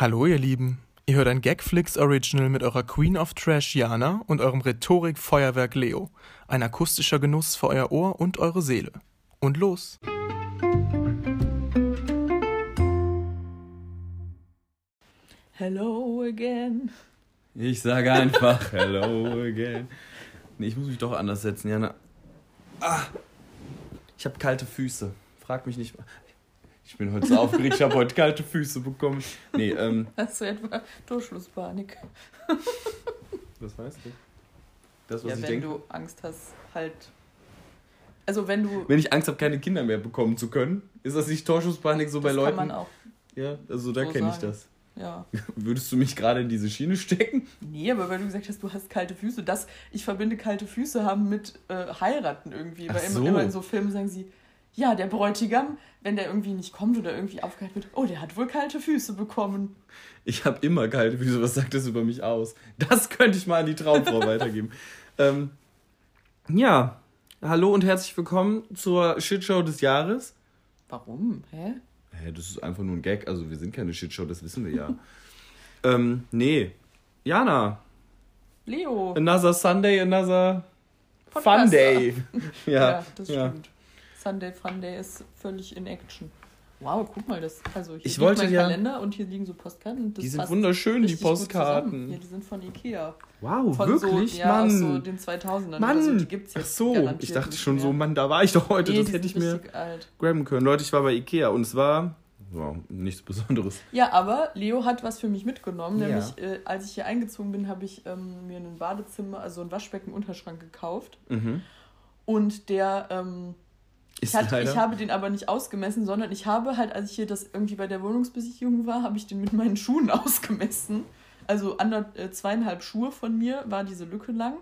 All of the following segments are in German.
Hallo ihr Lieben, ihr hört ein Gagflix Original mit eurer Queen of Trash Jana und eurem Rhetorik-Feuerwerk Leo. Ein akustischer Genuss für euer Ohr und eure Seele. Und los! Hello again. Ich sage einfach Hello again. Nee, ich muss mich doch anders setzen, Jana. Ah, ich habe kalte Füße. Frag mich nicht. Ich bin heute so aufgeregt, ich habe heute kalte Füße bekommen. Nee, ähm. Hast du etwa Durchschlusspanik? Was weißt du? Das, was ja, ich wenn denke. du Angst hast, halt. Also wenn du. Wenn ich Angst habe, keine Kinder mehr bekommen zu können, ist das nicht Torschusspanik so bei das Leuten? kann man auch. Ja, also da so kenne ich das. Ja. Würdest du mich gerade in diese Schiene stecken? Nee, aber weil du gesagt hast, du hast kalte Füße, das, ich verbinde kalte Füße haben mit äh, heiraten irgendwie. Ach Weil so. immer, immer in so Filmen sagen sie, ja, der Bräutigam, wenn der irgendwie nicht kommt oder irgendwie aufgehalten wird, oh, der hat wohl kalte Füße bekommen. Ich habe immer kalte Füße. Was sagt das über mich aus? Das könnte ich mal an die Traumfrau weitergeben. Ähm, ja, hallo und herzlich willkommen zur Shitshow des Jahres. Warum? Hä? Hä, das ist einfach nur ein Gag. Also wir sind keine Shitshow, das wissen wir ja. ähm, nee. Jana, Leo. another Sunday, another Fun Podcaster. Day. ja, Ja, das ja. Sunday Fun Day ist völlig in Action. Wow, guck mal, das, also hier Ich liegt wollte mein ja- Kalender und hier liegen so Postkarten. Die sind wunderschön, die Postkarten. Ja, die sind von Ikea. Wow, Von wirklich, so, ja, Mann. so den 2000ern. Mann, Also, die gibt's ach jetzt so, garantiert ich dachte schon mehr. so, Mann, da war ich doch heute, Nee, das hätte ich mir alt. graben können. Leute, ich war bei Ikea und es war wow, nichts Besonderes. Ja, aber Leo hat was für mich mitgenommen. Ja. Nämlich, äh, als ich hier eingezogen bin, habe ich ähm, mir ein Badezimmer, also ein Waschbecken-Unterschrank gekauft. Mhm. Und der, ähm, ich, hatte, ich habe den aber nicht ausgemessen, sondern ich habe halt, als ich hier das irgendwie bei der Wohnungsbesichtigung war, habe ich den mit meinen Schuhen ausgemessen. Also ander, äh, zweieinhalb Schuhe von mir war diese Lücke lang.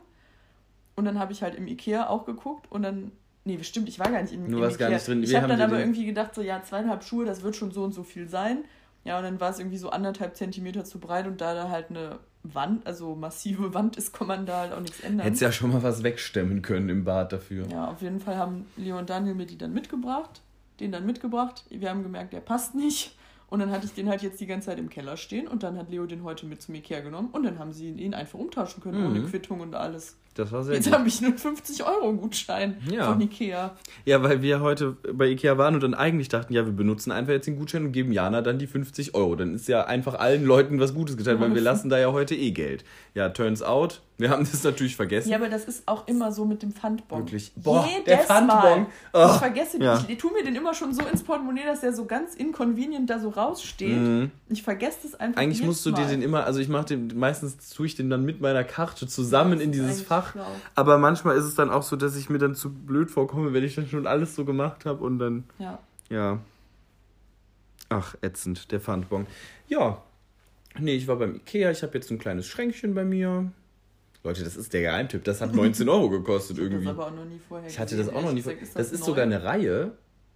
Und dann habe ich halt im Ikea auch geguckt und dann. Nee, stimmt, ich war gar nicht im, Du im warst Ikea. gar nicht drin. Ich habe dann aber irgendwie gedacht, so ja, zweieinhalb Schuhe, das wird schon so und so viel sein. Ja, und dann war es irgendwie so anderthalb Zentimeter zu breit und da da halt eine Wand, also massive Wand ist, kann man da halt auch nichts ändern. Hättest ja schon mal was wegstemmen können im Bad dafür. Ja, auf jeden Fall haben Leo und Daniel mir die dann mitgebracht, den dann mitgebracht. Wir haben gemerkt, der passt nicht. Und dann hatte ich den halt jetzt die ganze Zeit im Keller stehen und dann hat Leo den heute mit zum Ikea genommen und dann haben sie ihn einfach umtauschen können, ohne Mhm. Quittung und alles. Das war sehr Jetzt habe ich nur einen 50-Euro-Gutschein Ja. von Ikea. Ja, weil wir heute bei Ikea waren und dann eigentlich dachten, ja, wir benutzen einfach jetzt den Gutschein und geben Jana dann die 50 Euro. Dann ist ja einfach allen Leuten was Gutes getan, weil wir lassen da ja heute eh Geld. Ja, turns out, wir haben das natürlich vergessen. Ja, aber das ist auch immer so mit dem Pfandbon. Wirklich. Boah, Jedes der Pfandbon. Oh, ich vergesse, ja. ich tue mir den immer schon so ins Portemonnaie, dass der so ganz inconvenient da so raussteht. Mhm. Ich vergesse das einfach Eigentlich musst du dir den immer, also ich mache den, meistens tue ich den dann mit meiner Karte zusammen in dieses Fach. schlau. Aber manchmal ist es dann auch so, dass ich mir dann zu blöd vorkomme, wenn ich dann schon alles so gemacht habe und dann, Ja. ja. Ach, ätzend, der Pfandbon. Ja. Nee, ich war beim Ikea, ich habe jetzt ein kleines Schränkchen bei mir. Leute, das ist der Geheimtipp. Das hat 19 Euro gekostet Ich irgendwie. das aber auch noch nie vorher Ich hatte das gesehen, auch noch nie. ehrlich vor- gesagt. Das ist neu? sogar eine Reihe.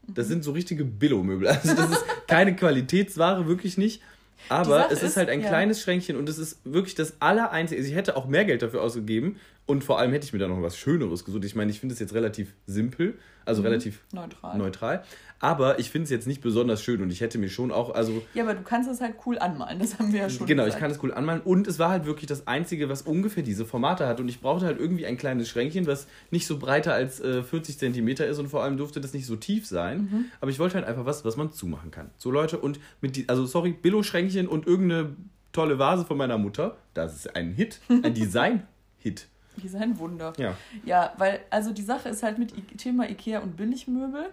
Das sind so richtige Billo-Möbel. Also das ist keine Qualitätsware, wirklich nicht. Aber es ist ist, halt ein ja. kleines Schränkchen und es ist wirklich das Allereinzige. Also ich hätte auch mehr Geld dafür ausgegeben und vor allem hätte ich mir da noch was Schöneres gesucht. Ich meine, ich finde es jetzt relativ simpel, also Mhm. relativ Neutral. neutral. Aber ich finde es jetzt nicht besonders schön und ich hätte mir schon auch, also Ja, aber du kannst es halt cool anmalen, das haben wir ja schon Genau, ich gesagt. kann es cool anmalen. Und es war halt wirklich das Einzige, was ungefähr diese Formate hat. Und ich brauchte halt irgendwie ein kleines Schränkchen, was nicht so breiter als äh, 40 Zentimeter ist und vor allem durfte das nicht so tief sein. Mhm. Aber ich wollte halt einfach was, was man zumachen kann. So Leute, und mit die, also sorry, Billo-Schränkchen und irgendeine tolle Vase von meiner Mutter. Das ist ein Hit, ein Design-Hit. Designwunder. Ja. Ja, weil, also die Sache ist halt mit I Thema Ikea und Billigmöbel.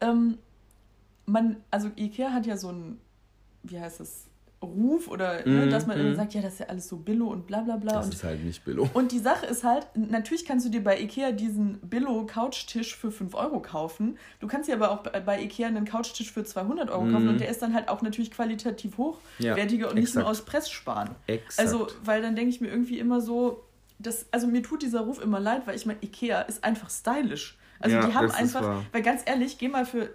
Ähm, man, also Ikea hat ja so ein, wie heißt das, Ruf oder, ne, Mhm, dass man immer mhm. sagt, ja, das ist ja alles so Billo und bla bla bla. Das und ist halt nicht Billo. Und die Sache ist halt, natürlich kannst du dir bei Ikea diesen Billo-Couchtisch für 5 Euro kaufen. Du kannst dir aber auch bei Ikea einen Couchtisch für 200 Euro kaufen Mhm. und der ist dann halt auch natürlich qualitativ hochwertiger Ja, und nicht nur exakt. aus Press sparen. Exakt. Also, weil dann denke ich mir irgendwie immer so, das, also mir tut dieser Ruf immer leid, weil ich meine, Ikea ist einfach stylisch. Also Ja, die haben einfach, weil ganz ehrlich, geh mal für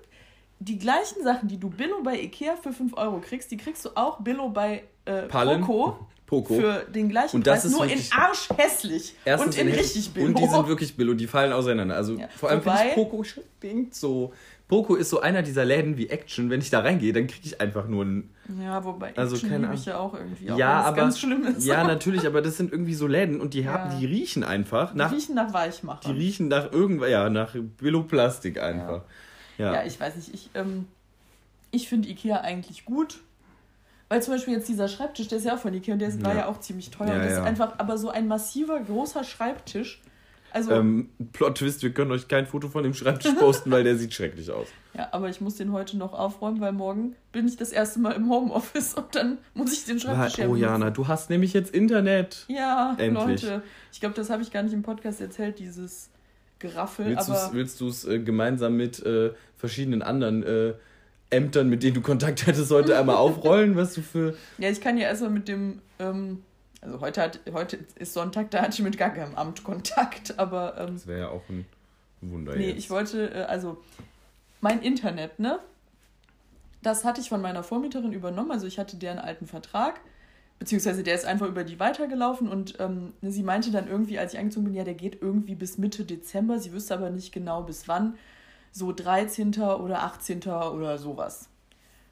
die gleichen Sachen, die du Billo bei Ikea für 5 Euro kriegst, die kriegst du auch Billo bei äh. Poco Poco. für den gleichen Und das Preis, ist nur in Arsch hässlich und in richtig Billo. Und die sind wirklich Billo, die fallen auseinander. Also Ja. vor allem finde ich Poco stinkt so. Poco ist so einer dieser Läden wie Action. Wenn ich da reingehe, dann kriege ich einfach nur ein. Ja, wobei Action Also keine liebe ich ja auch irgendwie. Auch ja, aber ganz schlimm ist. ja, natürlich, aber das sind irgendwie so Läden und die haben, Ja. die riechen einfach Die nach, riechen nach die Weichmacher. riechen nach irgendwas, ja, nach Billoplastik einfach. Ja. Ja, ich weiß nicht. Ich, ähm, ich finde Ikea eigentlich gut. Weil zum Beispiel jetzt dieser Schreibtisch, der ist ja auch von Ikea und der ist, war Ja. auch ziemlich teuer. Und das ist einfach aber so ein massiver, großer Schreibtisch. Also, Ähm, Plot Twist, wir können euch kein Foto von dem Schreibtisch posten, weil der sieht schrecklich aus. ja, aber ich muss den heute noch aufräumen, weil morgen bin ich das erste Mal im Homeoffice und dann muss ich den Schreibtisch ja Oh. Jana, du hast nämlich jetzt Internet. Ja, Endlich. Leute. Ich glaube, das habe ich gar nicht im Podcast erzählt, dieses Geraffel. Willst du es äh, gemeinsam mit äh, verschiedenen anderen äh, Ämtern, mit denen du Kontakt hattest, heute einmal aufrollen, was du für. ja, ich kann ja erstmal mit dem. Ähm, also heute, hat, heute ist Sonntag, da hatte ich mit gar keinem Amt Kontakt, aber. Ähm, Das wäre ja auch ein Wunder Nee, jetzt. ich wollte, äh, also mein Internet, ne? Das hatte ich von meiner Vormieterin übernommen. Also ich hatte deren alten Vertrag, beziehungsweise der ist einfach über die weitergelaufen und ähm, sie meinte dann irgendwie, als ich eingezogen bin, ja, der geht irgendwie bis Mitte Dezember. Sie wüsste aber nicht genau bis wann. So 13. oder 18. oder sowas.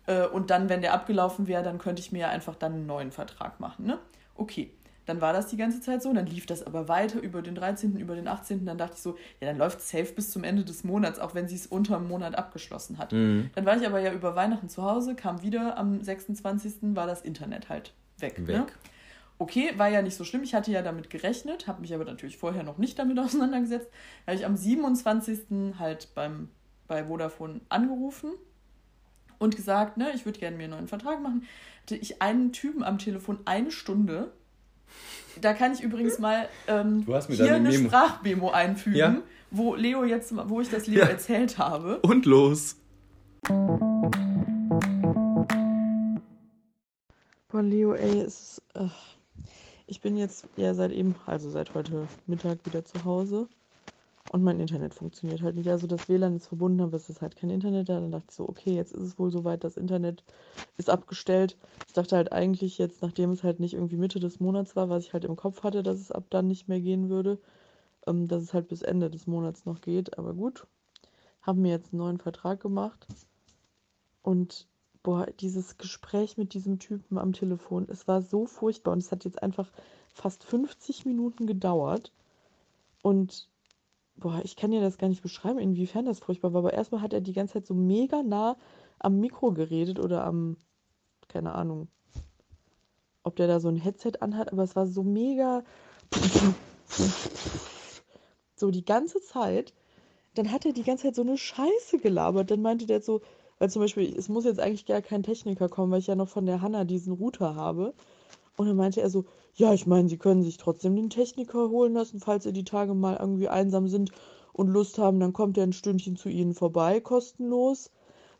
Äh, und dann, wenn der abgelaufen wäre, dann könnte ich mir ja einfach dann einen neuen Vertrag machen, ne? Okay. Dann war das die ganze Zeit so, dann lief das aber weiter über den 13., über den 18., dann dachte ich so, ja, dann läuft safe bis zum Ende des Monats, auch wenn sie es unter einem Monat abgeschlossen hat. Mhm. Dann war ich aber ja über Weihnachten zu Hause, kam wieder am 26. war das Internet halt weg. Ne? Weg. Okay, war ja nicht so schlimm. Ich hatte ja damit gerechnet, habe mich aber natürlich vorher noch nicht damit auseinandergesetzt. Da habe ich am 27. halt beim, bei Vodafone angerufen und gesagt, ne, ich würde gerne mir einen neuen Vertrag machen. Hatte ich einen Typen am Telefon eine Stunde. Da kann ich übrigens mal ähm, hier eine Memo- Sprachmemo einfügen, Ja. wo Leo jetzt, wo ich das Leo Ja. erzählt habe. Und los. Boah, Leo, ey, es ist, äh, ich bin jetzt ja seit eben, also seit heute Mittag wieder zu Hause und mein Internet funktioniert halt nicht. Also das WLAN ist verbunden, aber es ist halt kein Internet da. Dann dachte ich so, okay, jetzt ist es wohl soweit, das Internet ist abgestellt. Ich dachte halt eigentlich jetzt, nachdem es halt nicht irgendwie Mitte des Monats war, was ich halt im Kopf hatte, dass es ab dann nicht mehr gehen würde, ähm, dass es halt bis Ende des Monats noch geht. Aber gut, haben mir jetzt einen neuen Vertrag gemacht und boah, dieses Gespräch mit diesem Typen am Telefon, es war so furchtbar und es hat jetzt einfach fast 50 Minuten gedauert. Und boah, ich kann dir das gar nicht beschreiben, inwiefern das furchtbar war, aber erstmal hat er die ganze Zeit so mega nah am Mikro geredet oder am, keine Ahnung, ob der da so ein Headset anhat, aber es war so mega so die ganze Zeit. Dann hat er die ganze Zeit so eine Scheiße gelabert. Dann meinte der so, weil zum Beispiel, es muss jetzt eigentlich gar kein Techniker kommen, weil ich ja noch von der Hanna diesen Router habe. Und dann meinte er so, ja, ich meine, Sie können sich trotzdem den Techniker holen lassen, falls Sie die Tage mal irgendwie einsam sind und Lust haben, dann kommt er ein Stündchen zu Ihnen vorbei, kostenlos.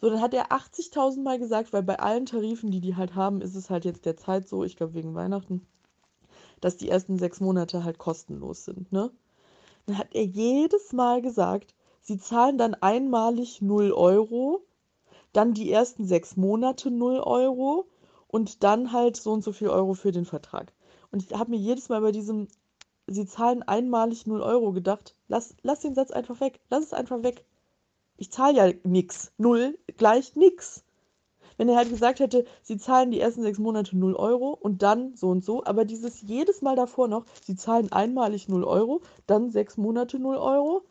So, dann hat er 80.000 Mal gesagt, weil bei allen Tarifen, die die halt haben, ist es halt jetzt der Zeit so, ich glaube wegen Weihnachten, dass die ersten sechs Monate halt kostenlos sind, ne? Dann hat er jedes Mal gesagt, sie zahlen dann einmalig 0 Euro, dann die ersten sechs Monate 0 Euro und dann halt so und so viel Euro für den Vertrag. Und ich habe mir jedes Mal bei diesem, sie zahlen einmalig 0 Euro gedacht, lass, lass den Satz einfach weg, lass es einfach weg. Ich zahle ja nix. Null gleich nix. Wenn er halt gesagt hätte, sie zahlen die ersten sechs Monate 0 Euro und dann so und so, aber dieses jedes Mal davor noch, sie zahlen einmalig 0 Euro, dann sechs Monate 0 Euro.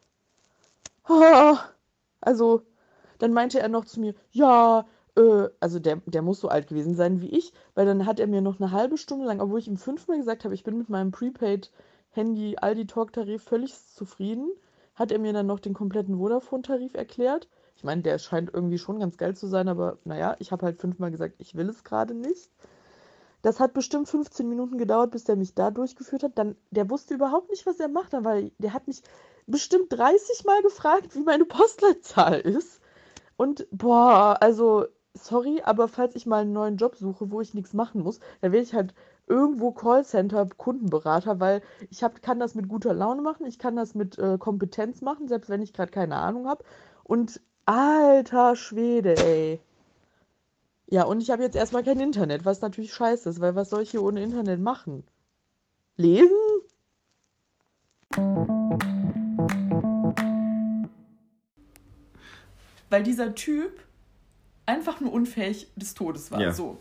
Also, dann meinte er noch zu mir, ja, äh, also der, der muss so alt gewesen sein wie ich, weil dann hat er mir noch eine halbe Stunde lang, obwohl ich ihm fünfmal gesagt habe, ich bin mit meinem Prepaid-Handy Aldi Talk-Tarif völlig zufrieden, hat er mir dann noch den kompletten Vodafone-Tarif erklärt. Ich meine, der scheint irgendwie schon ganz geil zu sein, aber naja, ich habe halt fünfmal gesagt, ich will es gerade nicht. Das hat bestimmt 15 Minuten gedauert, bis der mich da durchgeführt hat. Dann, der wusste überhaupt nicht, was er macht, weil der hat mich bestimmt 30 Mal gefragt, wie meine Postleitzahl ist. Und boah, also sorry, aber falls ich mal einen neuen Job suche, wo ich nichts machen muss, dann werde ich halt irgendwo Callcenter, Kundenberater, weil ich hab, kann das mit guter Laune machen, ich kann das mit äh, Kompetenz machen, selbst wenn ich gerade keine Ahnung habe. Und alter Schwede, ey. Ja, und ich habe jetzt erstmal kein Internet, was natürlich scheiße ist, weil was soll ich hier ohne Internet machen? Lesen? weil dieser Typ einfach nur unfähig des Todes war. Ja. So.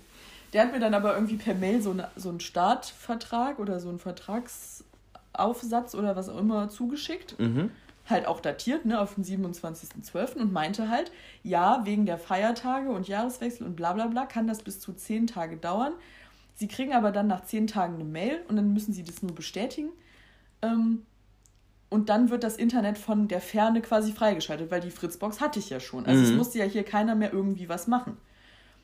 Der hat mir dann aber irgendwie per Mail so, eine, so einen Startvertrag oder so einen Vertragsaufsatz oder was auch immer zugeschickt. Mhm. Halt auch datiert, ne, auf den 27.12. und meinte halt, ja, wegen der Feiertage und Jahreswechsel und bla bla bla kann das bis zu zehn Tage dauern. Sie kriegen aber dann nach zehn Tagen eine Mail und dann müssen sie das nur bestätigen. Ähm, und dann wird das Internet von der Ferne quasi freigeschaltet, weil die Fritzbox hatte ich ja schon. Also es Mhm. musste ja hier keiner mehr irgendwie was machen.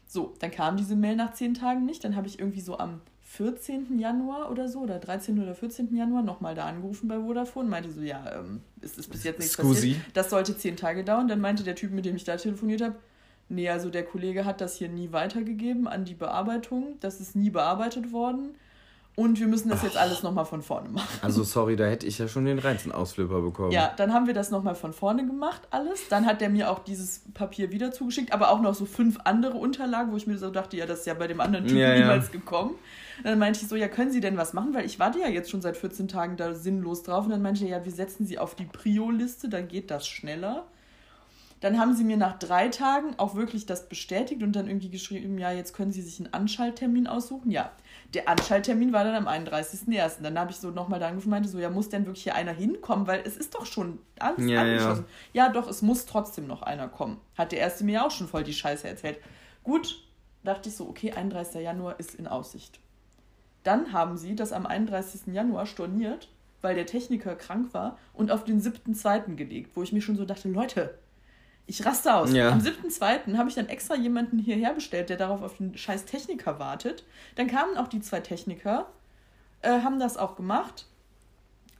So, dann kam diese Mail nach zehn Tagen nicht. Dann habe ich irgendwie so am 14. Januar oder so, oder 13. oder 14. Januar nochmal da angerufen bei Vodafone. Meinte so, ja, ähm, es ist bis jetzt nichts Scusi. passiert. Das sollte zehn Tage dauern. Dann meinte der Typ, mit dem ich da telefoniert habe, nee, also der Kollege hat das hier nie weitergegeben an die Bearbeitung. Das ist nie bearbeitet worden. Und wir müssen das jetzt alles nochmal von vorne machen. Also sorry, da hätte ich ja schon den reinsten Ausflipper bekommen. Ja, dann haben wir das nochmal von vorne gemacht, alles. Dann hat der mir auch dieses Papier wieder zugeschickt, aber auch noch so fünf andere Unterlagen, wo ich mir so dachte, ja, das ist ja bei dem anderen Typen Ja, ja. niemals gekommen. Und dann meinte ich so, ja, können Sie denn was machen? Weil ich warte ja jetzt schon seit 14 Tagen da sinnlos drauf. Und dann meinte er, ja, wir setzen Sie auf die Prio-Liste, dann geht das schneller. Dann haben sie mir nach drei Tagen auch wirklich das bestätigt und dann irgendwie geschrieben, ja, jetzt können Sie sich einen Anschalttermin aussuchen. Ja, der Anschalttermin war dann am 31.01. Dann habe ich so nochmal da angerufen und meinte so, ja, muss denn wirklich hier einer hinkommen? Weil es ist doch schon alles Ja, angeschlossen. Ja. doch, es muss trotzdem noch einer kommen. Hat der Erste mir auch schon voll die Scheiße erzählt. Gut, dachte ich so, okay, 31. Januar ist in Aussicht. Dann haben sie das am 31. Januar storniert, weil der Techniker krank war und auf den 7.2. gelegt, wo ich mir schon so dachte, Leute, ich raste aus. Ja. Am 7.2. habe ich dann extra jemanden hierher bestellt, der darauf auf den scheiß Techniker wartet. Dann kamen auch die zwei Techniker, äh, haben das auch gemacht.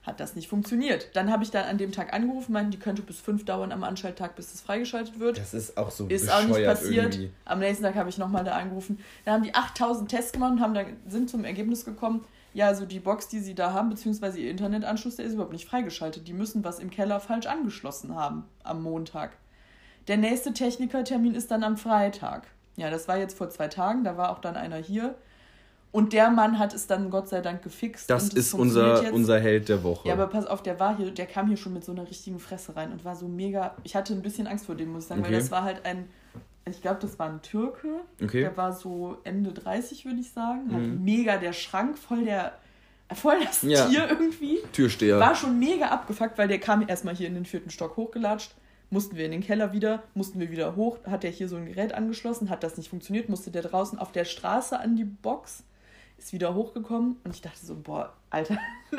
Hat das nicht funktioniert. Dann habe ich dann an dem Tag angerufen, meinten, die könnte bis fünf dauern am Anschalttag, bis es freigeschaltet wird. Das ist auch so Ist auch nicht passiert. irgendwie. Am nächsten Tag habe ich nochmal da angerufen. Dann haben die 8000 Tests gemacht und haben dann, sind zum Ergebnis gekommen, ja, also die Box, die sie da haben, beziehungsweise ihr Internetanschluss, der ist überhaupt nicht freigeschaltet. Die müssen was im Keller falsch angeschlossen haben am Montag. Der nächste Technikertermin ist dann am Freitag. Ja, das war jetzt vor zwei Tagen, da war auch dann einer hier. Und der Mann hat es dann Gott sei Dank gefixt. Das ist unser, jetzt. unser Held der Woche. Ja, aber pass auf, der war hier, der kam hier schon mit so einer richtigen Fresse rein und war so mega. Ich hatte ein bisschen Angst vor dem, muss ich sagen, Okay. weil das war halt ein, ich glaube, das war ein Türke. Okay. Der war so Ende 30, würde ich sagen. Hat Mhm. mega der Schrank, voll der, voll das Ja. Tier irgendwie. Türsteher. War schon mega abgefuckt, weil der kam erstmal hier in den vierten Stock hochgelatscht. Mussten wir in den Keller wieder, mussten wir wieder hoch. Hat der hier so ein Gerät angeschlossen, hat das nicht funktioniert, musste der draußen auf der Straße an die Box, ist wieder hochgekommen und ich dachte so, boah, Alter.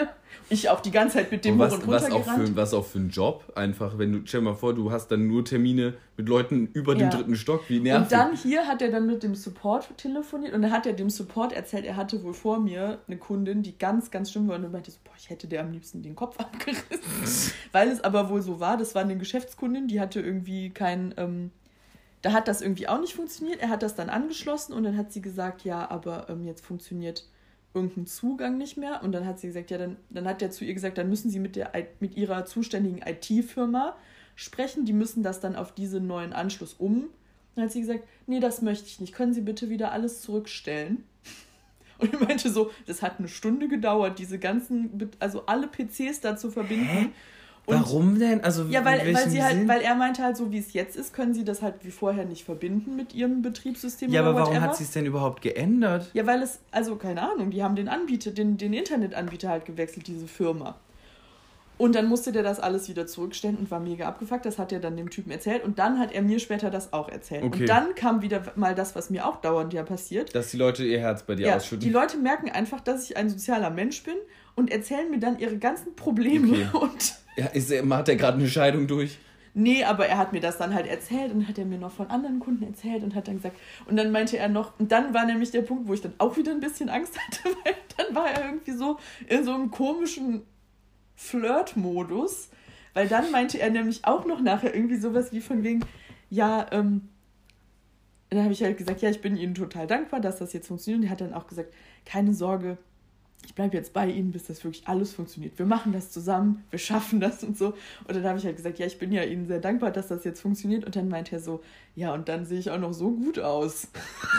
ich auch die ganze Zeit mit dem Und hoch was, und runter was, auch für, was auch für ein Job, einfach, wenn du, stell mal vor, du hast dann nur Termine mit Leuten über dem Ja. dritten Stock, wie nervig. Und dann hier hat er dann mit dem Support telefoniert und dann hat er dem Support erzählt, er hatte wohl vor mir eine Kundin, die ganz, ganz schlimm war und meinte so, boah, ich hätte der am liebsten den Kopf abgerissen. Weil es aber wohl so war, das war eine Geschäftskundin, die hatte irgendwie kein, ähm, da hat das irgendwie auch nicht funktioniert. Er hat das dann angeschlossen und dann hat sie gesagt, ja, aber ähm, jetzt funktioniert irgendein Zugang nicht mehr. Und dann hat sie gesagt, ja, dann, dann hat er zu ihr gesagt, dann müssen sie mit, der, mit ihrer zuständigen IT-Firma sprechen. Die müssen das dann auf diesen neuen Anschluss um. Dann hat sie gesagt, nee, das möchte ich nicht. Können Sie bitte wieder alles zurückstellen? Und ich meinte so, das hat eine Stunde gedauert, diese ganzen, also alle PCs da zu verbinden. Und Warum denn? Also, ja, weil, weil sie halt, Sinn? weil er meinte halt, so wie es jetzt ist, können sie das halt wie vorher nicht verbinden mit ihrem Betriebssystem Ja, aber warum whatever. hat sie es denn überhaupt geändert? Ja, weil es, also keine Ahnung, die haben den Anbieter, den, den Internetanbieter halt gewechselt, diese Firma. Und dann musste der das alles wieder zurückstellen und war mega abgefuckt. Das hat er dann dem Typen erzählt und dann hat er mir später das auch erzählt. Okay. Und dann kam wieder mal das, was mir auch dauernd ja passiert. Dass die Leute ihr Herz bei dir Ja, ausschütten. die Leute merken einfach, dass ich ein sozialer Mensch bin und erzählen mir dann ihre ganzen Probleme. Okay. Und ja, ist, macht er gerade eine Scheidung durch? nee, aber er hat mir das dann halt erzählt und hat er mir noch von anderen Kunden erzählt und hat dann gesagt, und dann meinte er noch, und dann war nämlich der Punkt, wo ich dann auch wieder ein bisschen Angst hatte, weil dann war er irgendwie so in so einem komischen Flirt-Modus, weil dann meinte er nämlich auch noch nachher irgendwie sowas wie von wegen, ja, ähm, dann habe ich halt gesagt, ja, ich bin Ihnen total dankbar, dass das jetzt funktioniert. Und er hat dann auch gesagt, keine Sorge, ich bleibe jetzt bei Ihnen, bis das wirklich alles funktioniert. Wir machen das zusammen, wir schaffen das und so. Und dann habe ich halt gesagt, ja, ich bin ja Ihnen sehr dankbar, dass das jetzt funktioniert. Und dann meint er so, ja, und dann sehe ich auch noch so gut aus.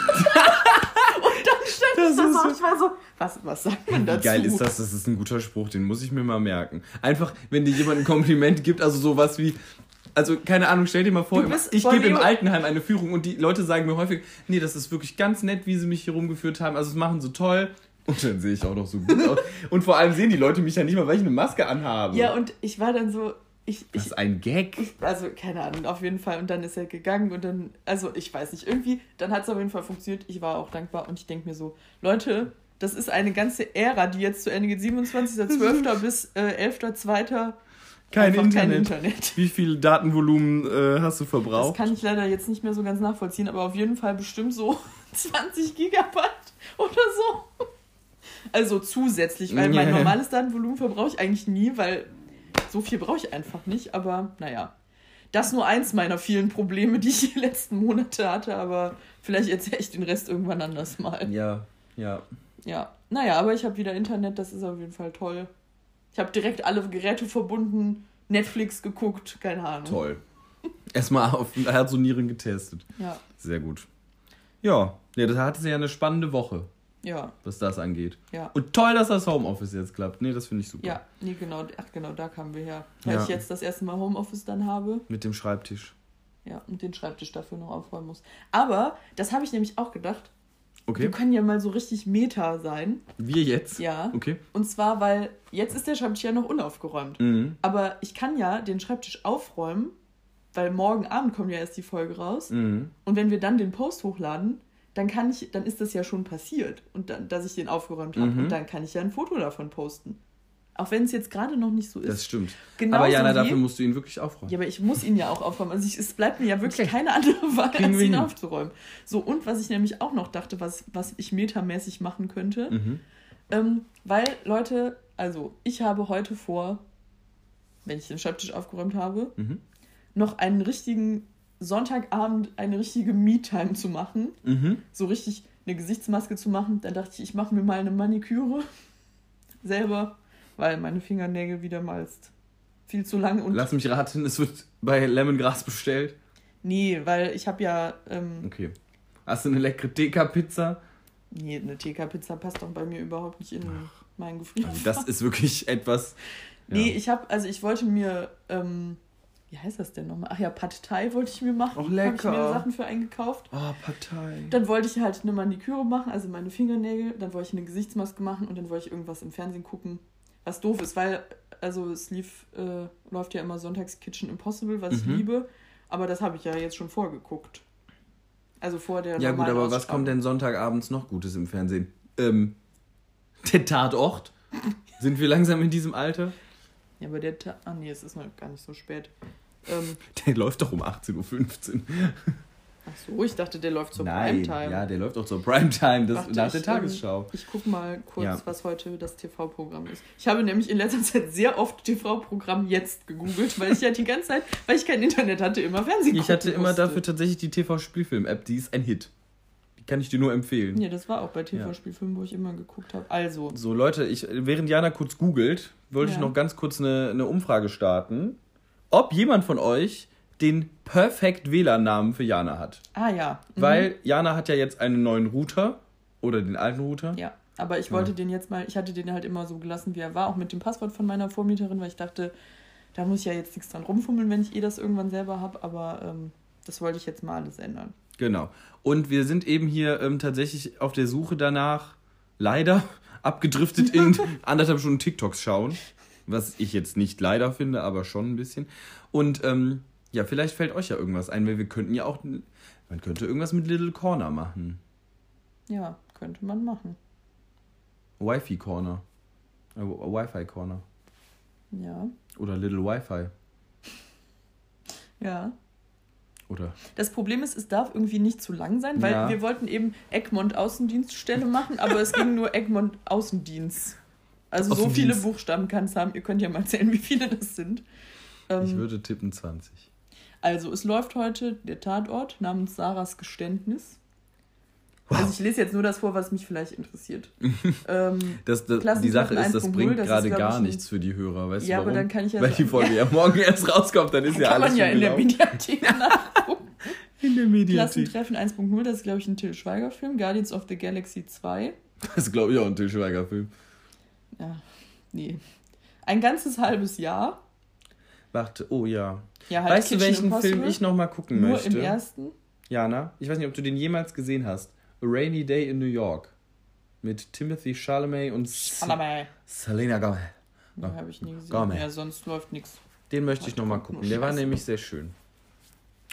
und dann stand Das ich da ist so, ich war so, was, was sagt man dazu? Wie geil ist das? Das ist ein guter Spruch, den muss ich mir mal merken. Einfach, wenn dir jemand ein Kompliment gibt, also sowas wie, Also, keine Ahnung, stell dir mal vor, ich gebe im Altenheim eine Führung und die Leute sagen mir häufig, nee, das ist wirklich ganz nett, wie sie mich hier rumgeführt haben. Also, es machen sie toll. Und dann sehe ich auch noch so gut aus. Und vor allem sehen die Leute mich ja nicht mal, weil ich eine Maske anhabe. Ja, und ich war dann so, ich, das ich, ist ein Gag. also keine Ahnung, auf jeden Fall. Und dann ist er gegangen und dann, also ich weiß nicht, irgendwie, dann hat es auf jeden Fall funktioniert. Ich war auch dankbar und ich denke mir so, Leute, das ist eine ganze Ära, die jetzt zu Ende geht. 27.12. bis äh, 11.2. Kein Internet. kein Internet. Wie viel Datenvolumen äh, hast du Das verbraucht? kann ich leider jetzt nicht mehr so ganz nachvollziehen, aber auf jeden Fall bestimmt so 20 Gigabyte oder so. Also zusätzlich, weil mein normales Datenvolumen verbrauche ich eigentlich nie, weil so viel brauche ich einfach nicht. Aber naja, das nur eins meiner vielen Probleme, die ich die letzten Monate hatte, aber vielleicht erzähle ich den Rest irgendwann anders mal. Ja, ja. Ja, naja, aber ich habe wieder Internet, das ist auf jeden Fall toll. Ich habe direkt alle Geräte verbunden, Netflix geguckt, keine Ahnung. Toll. Erstmal auf Herz und Nieren getestet. Ja, Sehr gut. Ja, ja das hatte sie ja eine spannende Woche, ja, was das angeht. ja. Und toll, dass das Homeoffice jetzt klappt. Nee, das finde ich super. Ja, nee, genau, ach genau, da kamen wir her. Weil Ja. ich jetzt das erste Mal Homeoffice dann habe. Mit dem Schreibtisch. Ja, und den Schreibtisch dafür noch aufräumen muss. Aber, das habe ich nämlich auch gedacht, wir Okay. können ja mal so richtig Meta sein. Wir jetzt? Ja. Okay. Und zwar, weil jetzt ist der Schreibtisch ja noch unaufgeräumt. Mhm. Aber ich kann ja den Schreibtisch aufräumen, weil morgen Abend kommt ja erst die Folge raus. Mhm. Und wenn wir dann den Post hochladen, dann kann ich, dann ist das ja schon passiert und dann, dass ich den aufgeräumt habe. Mhm. Und dann kann ich ja ein Foto davon posten. Auch wenn es jetzt gerade noch nicht so ist. Das stimmt. Genauso Aber Jana, dafür musst du ihn wirklich aufräumen. Ja, aber ich muss ihn ja auch aufräumen. Also ich, es bleibt mir ja wirklich Okay. keine andere Wahl, Kriegen als ihn aufzuräumen. So, und was ich nämlich auch noch dachte, was, was ich metamäßig machen könnte, Mhm. ähm, weil, Leute, also ich habe heute vor, wenn ich den Schreibtisch aufgeräumt habe, Mhm. noch einen richtigen Sonntagabend, eine richtige Me-Time zu machen. Mhm. So richtig eine Gesichtsmaske zu machen. Dann dachte ich, ich mache mir mal eine Maniküre selber, weil meine Fingernägel wieder mal ist viel zu lang und Lass mich raten, es wird bei Lemongras bestellt. Nee, weil ich habe ja. Ähm, Okay. Hast du eine leckere TK-Pizza? nee, eine TK-Pizza passt doch bei mir überhaupt nicht in meinen Gefrierfach. Also das ist wirklich etwas. Ja. Nee, ich habe, also ich wollte mir, ähm, wie heißt das denn nochmal? Ach ja, Pad Thai wollte ich mir machen. Och, Habe ich mir lecker. Sachen für eingekauft. Oh, Partei. Dann wollte ich halt eine Maniküre machen, also meine Fingernägel. Dann wollte ich eine Gesichtsmaske machen und dann wollte ich irgendwas im Fernsehen gucken. Was doof ist, weil, also es lief, äh, läuft ja immer Sonntags Kitchen Impossible, was ich Mhm. liebe. Aber das habe ich ja jetzt schon vorgeguckt. Also vor der Ja gut, aber was kommt denn Sonntagabends noch Gutes im Fernsehen? Ähm, der Tatort? Sind wir langsam in diesem Alter? Ja, aber der Ta Ah, nee, es ist noch gar nicht so spät. Ähm, Der läuft doch um 18.15 Uhr. ach so, ich dachte, der läuft zur Nein, Primetime. ja, der läuft auch zur Primetime, das, Dachte nach ich, der ähm, Tagesschau. Ich guck mal kurz, Ja. was heute das TV-Programm ist. Ich habe nämlich in letzter Zeit sehr oft TV-Programm jetzt gegoogelt, weil ich ja die ganze Zeit, weil ich kein Internet hatte, immer Fernsehen Ich hatte immer musste. dafür tatsächlich die TV-Spielfilm-App, die ist ein Hit. Die kann ich dir nur empfehlen. Ja, das war auch bei TV-Spielfilmen, wo ich immer geguckt habe. Also, So, Leute, ich, während Jana kurz googelt, wollte ich Ja. noch ganz kurz eine, eine Umfrage starten, ob jemand von euch den Perfect WLAN-Namen für Jana hat. ah ja. Mhm. Weil Jana hat ja jetzt einen neuen Router oder den alten Router. Ja, aber ich wollte den jetzt mal, ich hatte den halt immer so gelassen, wie er war, auch mit dem Passwort von meiner Vormieterin, weil ich dachte, da muss ich ja jetzt nichts dran rumfummeln, wenn ich eh das irgendwann selber habe, aber ähm, das wollte ich jetzt mal alles ändern. Genau. Und wir sind eben hier ähm, tatsächlich auf der Suche danach, leider abgedriftet in anderthalb Stunden TikToks schauen. Was ich jetzt nicht leider finde, aber schon ein bisschen. Und ähm, ja, vielleicht fällt euch ja irgendwas ein, weil wir könnten ja auch. Man könnte irgendwas mit Little Corner machen. Ja, könnte man machen. Wi-Fi Corner. Äh, Wi-Fi Corner. Ja, Oder Little Wi-Fi. ja. Oder. Das Problem ist, es darf irgendwie nicht zu lang sein, weil Ja. wir wollten eben Egmont Außendienststelle machen, aber es ging nur Egmont Außendienst. Also so viele. Buchstaben kann es haben. Ihr könnt ja mal zählen, wie viele das sind. Ähm, Ich würde tippen 20. Also, es läuft heute der Tatort namens Sarahs Geständnis. Wow. Also, ich lese jetzt nur das vor, was mich vielleicht interessiert. ähm, Das, das, die Sache ist, das 1.0, bringt gerade gar nichts für die Hörer. Weißt Ja, du aber warum? dann kann ich ja Weil die Folge ja morgen erst rauskommt, dann ist ja kann alles man ja in der. Mediathek nachgucken. In der Mediathek. Klassentreffen 1.0, das ist, glaube ich, ein Till Schweiger-Film. Guardians of the Galaxy 2. Das ist, glaube ich, auch ein Til Schweiger-Film. Ja, nee. Ein ganzes halbes Jahr. Warte, oh ja. Ja, halt weißt du, Kitchen welchen Impossible. Film ich nochmal gucken Nur möchte? im ersten? Jana, ich weiß nicht, ob du den jemals gesehen hast. A Rainy Day in New York. Mit Timothy Chalamet und Chalamet. Selena Gomez. Den habe ich nie gesehen. Gomez. Ja, sonst läuft nichts. Den möchte ich nochmal gucken. Der war nämlich sehr schön.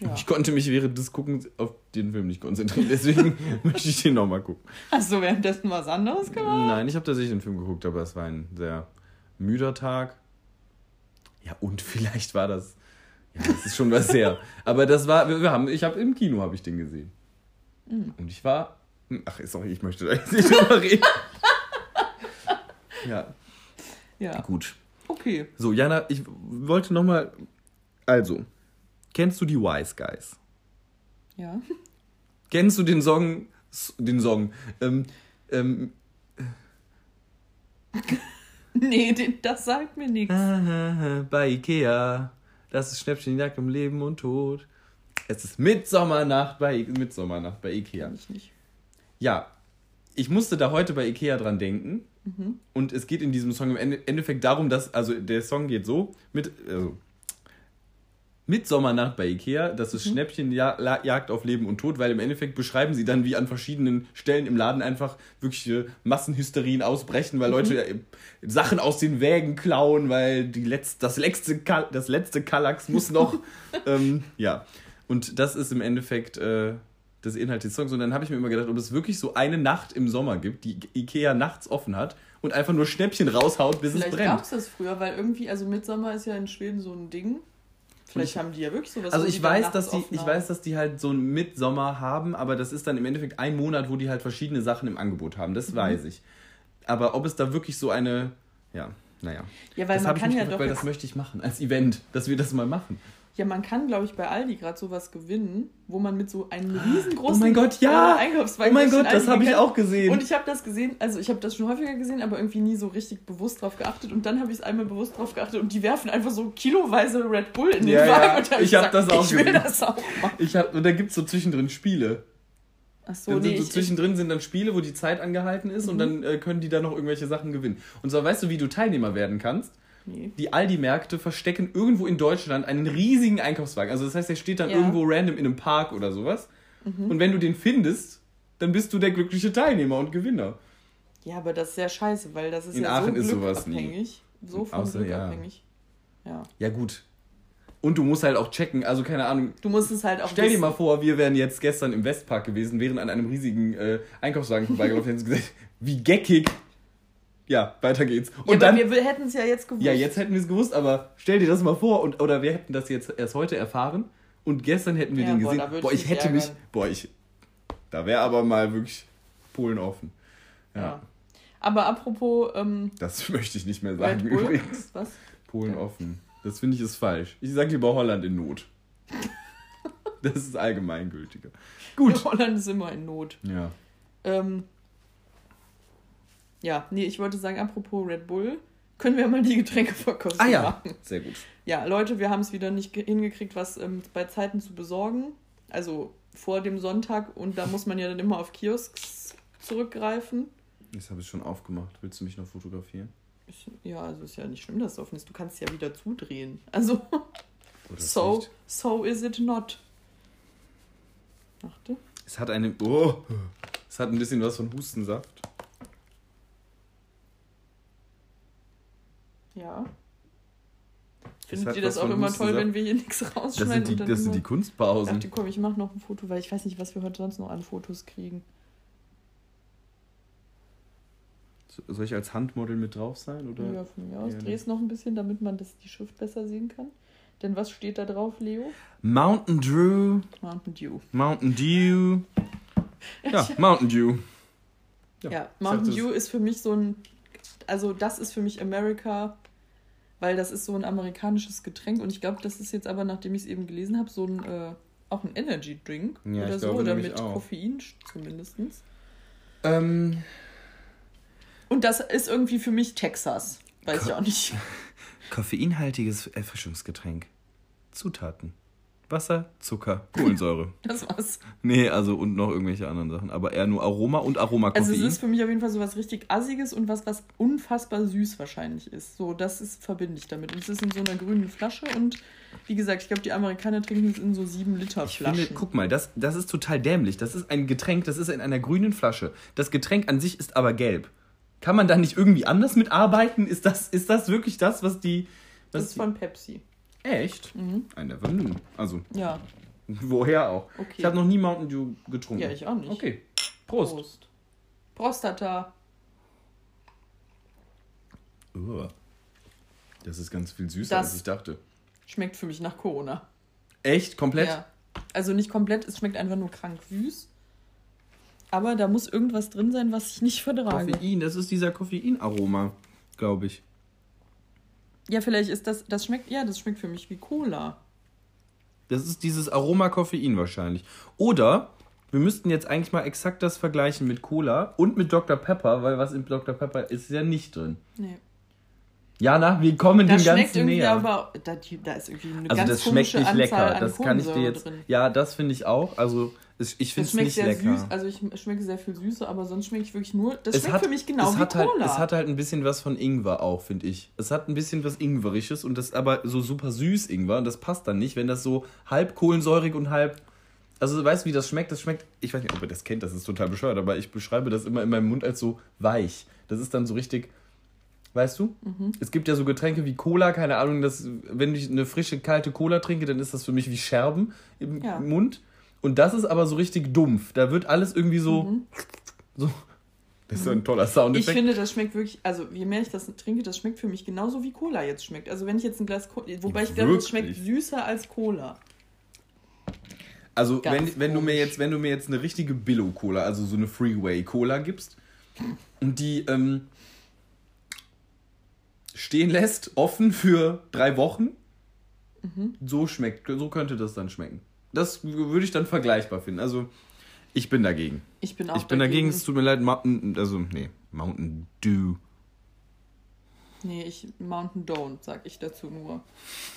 Ja. Ich konnte mich während des Guckens auf den Film nicht konzentrieren, deswegen möchte ich den nochmal gucken. Hast du währenddessen was anderes gemacht? Nein, ich habe tatsächlich den Film geguckt, aber es war ein sehr müder Tag. Ja, und vielleicht war das. Ja, das ist schon was sehr. Aber das war. Wir wir haben, ich habe im Kino habe ich den gesehen. Mhm. Und ich war. Ach, sorry, ich möchte da jetzt nicht drüber reden. Ja, Ja. gut. Okay. So, Jana, ich wollte nochmal. Also, kennst du die Wise Guys? Ja. Kennst du den Song, den Song, ähm, ähm, Nee, das sagt mir nichts. bei Ikea, das ist Schnäppchenjagd um Leben und Tod. Es ist Mitsommernacht bei, Mitsommernacht bei Ikea. Kenn ich nicht. Ja, ich musste da heute bei Ikea dran denken. Und es geht in diesem Song im Ende- Endeffekt darum, dass, also der Song geht so, mit, also, Mitsommernacht bei Ikea, das ist Schnäppchenjagd auf Leben und Tod, weil im Endeffekt beschreiben sie dann, wie an verschiedenen Stellen im Laden einfach wirkliche Massenhysterien ausbrechen, weil Leute äh, Sachen aus den Wägen klauen, weil die letzt, das, letzte Kal das letzte Kallax muss noch, ähm, ja. Und das ist im Endeffekt äh, das Inhalt des Songs. Und dann habe ich mir immer gedacht, ob es wirklich so eine Nacht im Sommer gibt, die Ikea nachts offen hat und einfach nur Schnäppchen raushaut, bis Vielleicht es gab brennt. es das früher, weil irgendwie, also Mitsommer ist ja in Schweden so ein Ding. Vielleicht ich- haben die ja wirklich sowas. Also ich weiß, dass die, ich weiß, dass die halt so einen Mitsommer haben, aber das ist dann im Endeffekt ein Monat, wo die halt verschiedene Sachen im Angebot haben. Mhm. Das weiß ich. Aber ob es da wirklich so eine, ja, naja. Ja, weil das man ich kann nicht ja geguckt, doch weil das möchte ich machen als Event, dass wir das mal machen. Ja, man kann, glaube ich, bei Aldi gerade sowas gewinnen, wo man mit so einem riesengroßen Oh mein Gott, ja! äh, Einkaufswagen Oh mein Gott, das habe ich auch gesehen. Und ich habe das gesehen, also ich habe das schon häufiger gesehen, aber irgendwie nie so richtig bewusst drauf geachtet. Und dann habe ich es einmal bewusst drauf geachtet und die werfen einfach so kiloweise Red Bull in den Ja, Wagen. ja, Und da ich hab das auch Ich will gesehen. das auch machen. Ich hab, und da gibt es so zwischendrin Spiele. Achso, Dann nee, so ich, ich, zwischendrin sind dann Spiele, wo die Zeit angehalten ist und dann äh, können die da noch irgendwelche Sachen gewinnen. Und zwar weißt du, wie du Teilnehmer werden kannst? Nee. Die Aldi-Märkte verstecken irgendwo in Deutschland einen riesigen Einkaufswagen. Also das heißt, der steht dann Ja. irgendwo random in einem Park oder sowas. Und wenn du den findest, dann bist du der glückliche Teilnehmer und Gewinner. Ja, aber das ist sehr scheiße, weil das ist In ja Aachen so ist sowas glückabhängig. So von Außer, Glück ja. abhängig. Ja. Ja gut. Und du musst halt auch checken, also keine Ahnung. Du musst es halt auch Stell dir wissen. mal vor, wir wären jetzt gestern im Westpark gewesen, wären an einem riesigen äh, Einkaufswagen vorbeigelaufen und hätten gesagt, wie geckig. Ja, weiter geht's. Und ja, dann, wir hätten es ja jetzt gewusst. Ja, jetzt hätten wir es gewusst, aber stell dir das mal vor, und, oder wir hätten das jetzt erst heute erfahren und gestern hätten wir Ja, den boah, gesehen. boah, ich mich hätte mich. ärgern. Boah, ich. Da wäre aber mal wirklich Polen offen. Ja, Ja. Aber apropos ähm, Das möchte ich nicht mehr sagen übrigens. Was? Polen offen. Das finde ich ist falsch. Ich sage lieber Holland in Not. Das ist allgemeingültiger. Gut. Holland ist immer in Not. Ja. Ähm, ja, nee, ich wollte sagen, apropos Red Bull, können wir mal die Getränkeverkostung Ah ja, machen. sehr gut. Ja, Leute, wir haben es wieder nicht ge- hingekriegt, was ähm, bei Zeiten zu besorgen. Also vor dem Sonntag und da muss man ja dann immer auf Kiosks zurückgreifen. Das habe ich schon aufgemacht. Willst du mich noch fotografieren? Ist- Ja, also ist ja nicht schlimm, dass es offen ist. Du kannst ja wieder zudrehen. Also, Oder so, nicht? so is it not. Achte. Es hat eine. Oh, es hat ein bisschen was von Hustensaft. Ja. Findet ihr das auch immer toll, wenn wir hier nichts Das rausschneiden? sind die, und dann das sind die Ich Kunstpausen. dachte, komm, ich mache noch ein Foto, weil ich weiß nicht, was wir heute sonst noch an Fotos kriegen. Soll ich als Handmodel mit drauf sein? Oder? Ja, von mir aus. Ja, Dreh es noch ein bisschen, damit man das, die Schrift besser sehen kann. Denn was steht da drauf, Leo? Mountain Dew. Mountain Dew. Mountain Dew. Ja, Mountain Dew. Ja, ich Mountain Dew ist für mich so ein. Also, das ist für mich Amerika, weil das ist so ein amerikanisches Getränk. Und ich glaube, das ist jetzt aber, nachdem ich es eben gelesen habe, so ein. Äh, auch ein Energy Drink Ja, oder so. Oder mit auch. Koffein zumindest. Ähm, Und das ist irgendwie für mich Texas. Weiß ich auch nicht. koffeinhaltiges Erfrischungsgetränk. Zutaten. Wasser, Zucker, Kohlensäure. Das war's. nee, also und noch irgendwelche anderen Sachen. Aber eher nur Aroma und Aromakoffein. Also es ist für mich auf jeden Fall so was richtig Assiges und was, was unfassbar süß wahrscheinlich ist. So, das ist verbinde ich damit. Und es ist in so einer grünen Flasche und wie gesagt, ich glaube, die Amerikaner trinken es in so 7 Liter Ich Flaschen. finde, guck mal, das, das ist total dämlich. Das ist ein Getränk, das ist in einer grünen Flasche. Das Getränk an sich ist aber gelb. Kann man da nicht irgendwie anders mitarbeiten? Ist das, ist das wirklich das, was die. Was das ist von Pepsi. Echt? Mhm. I never knew. Also, Ja, woher auch? Okay. Ich habe noch nie Mountain Dew getrunken. ja, ich auch nicht. Okay. Prost. Prost. Prostata. Uah. Das ist ganz viel süßer, Das- als ich dachte. Schmeckt für mich nach Corona. Echt? Komplett? Ja. Also nicht komplett, es schmeckt einfach nur krank süß. Aber da muss irgendwas drin sein, was ich nicht vertrage. Koffein, das ist dieser Koffeinaroma, glaube ich. Ja, vielleicht ist das, das schmeckt, ja, das schmeckt für mich wie Cola. Das ist dieses Aroma Koffein wahrscheinlich. Oder wir müssten jetzt eigentlich mal exakt das vergleichen mit Cola und mit Dr. Pepper, weil was in Dr. Pepper ist, ist ja nicht drin. Nee. Jana, wir kommen Das dem Ganzen näher. aber, da, da ist irgendwie eine also ganz das schmeckt nicht Anzahl lecker, das kann ich dir jetzt. drin. Ja, das finde ich auch. Also ich finde Das es schmeckt nicht sehr lecker. süß, also ich schmecke sehr viel Süße, aber sonst schmecke ich wirklich nur, das es schmeckt hat, für mich genau es wie hat halt, Cola. Es hat halt ein bisschen was von Ingwer auch, finde ich. Es hat ein bisschen was Ingwerisches und das aber so super süß Ingwer und das passt dann nicht, wenn das so halb kohlensäurig und halb. Also weißt du, wie das schmeckt? Das schmeckt, ich weiß nicht, ob ihr das kennt, das ist total bescheuert, aber ich beschreibe das immer in meinem Mund als so weich. Das ist dann so richtig, weißt du? Mhm. Es gibt ja so Getränke wie Cola, keine Ahnung, das, wenn ich eine frische, kalte Cola trinke, dann ist das für mich wie Scherben im Ja. Mund. Und das ist aber so richtig dumpf. Da wird alles irgendwie so. so das ist so ein toller Mhm. ich finde, das schmeckt wirklich, also je mehr ich das trinke, das schmeckt für mich genauso wie Cola jetzt schmeckt. Also wenn ich jetzt ein Glas Cola, wobei ich glaube, es schmeckt süßer als Cola. Also, Ganz wenn, wenn, du mir jetzt, wenn du mir jetzt eine richtige Billo-Cola, also so eine Freeway-Cola gibst und die ähm, stehen lässt, offen für drei Wochen, Mhm. so schmeckt, so könnte das dann schmecken. Das würde ich dann vergleichbar finden. Also, ich bin dagegen. Ich bin auch ich bin dagegen, es tut mir leid, Mountain, also, nee, Mountain Dew. Nee, ich Mountain Don't, sag ich dazu nur.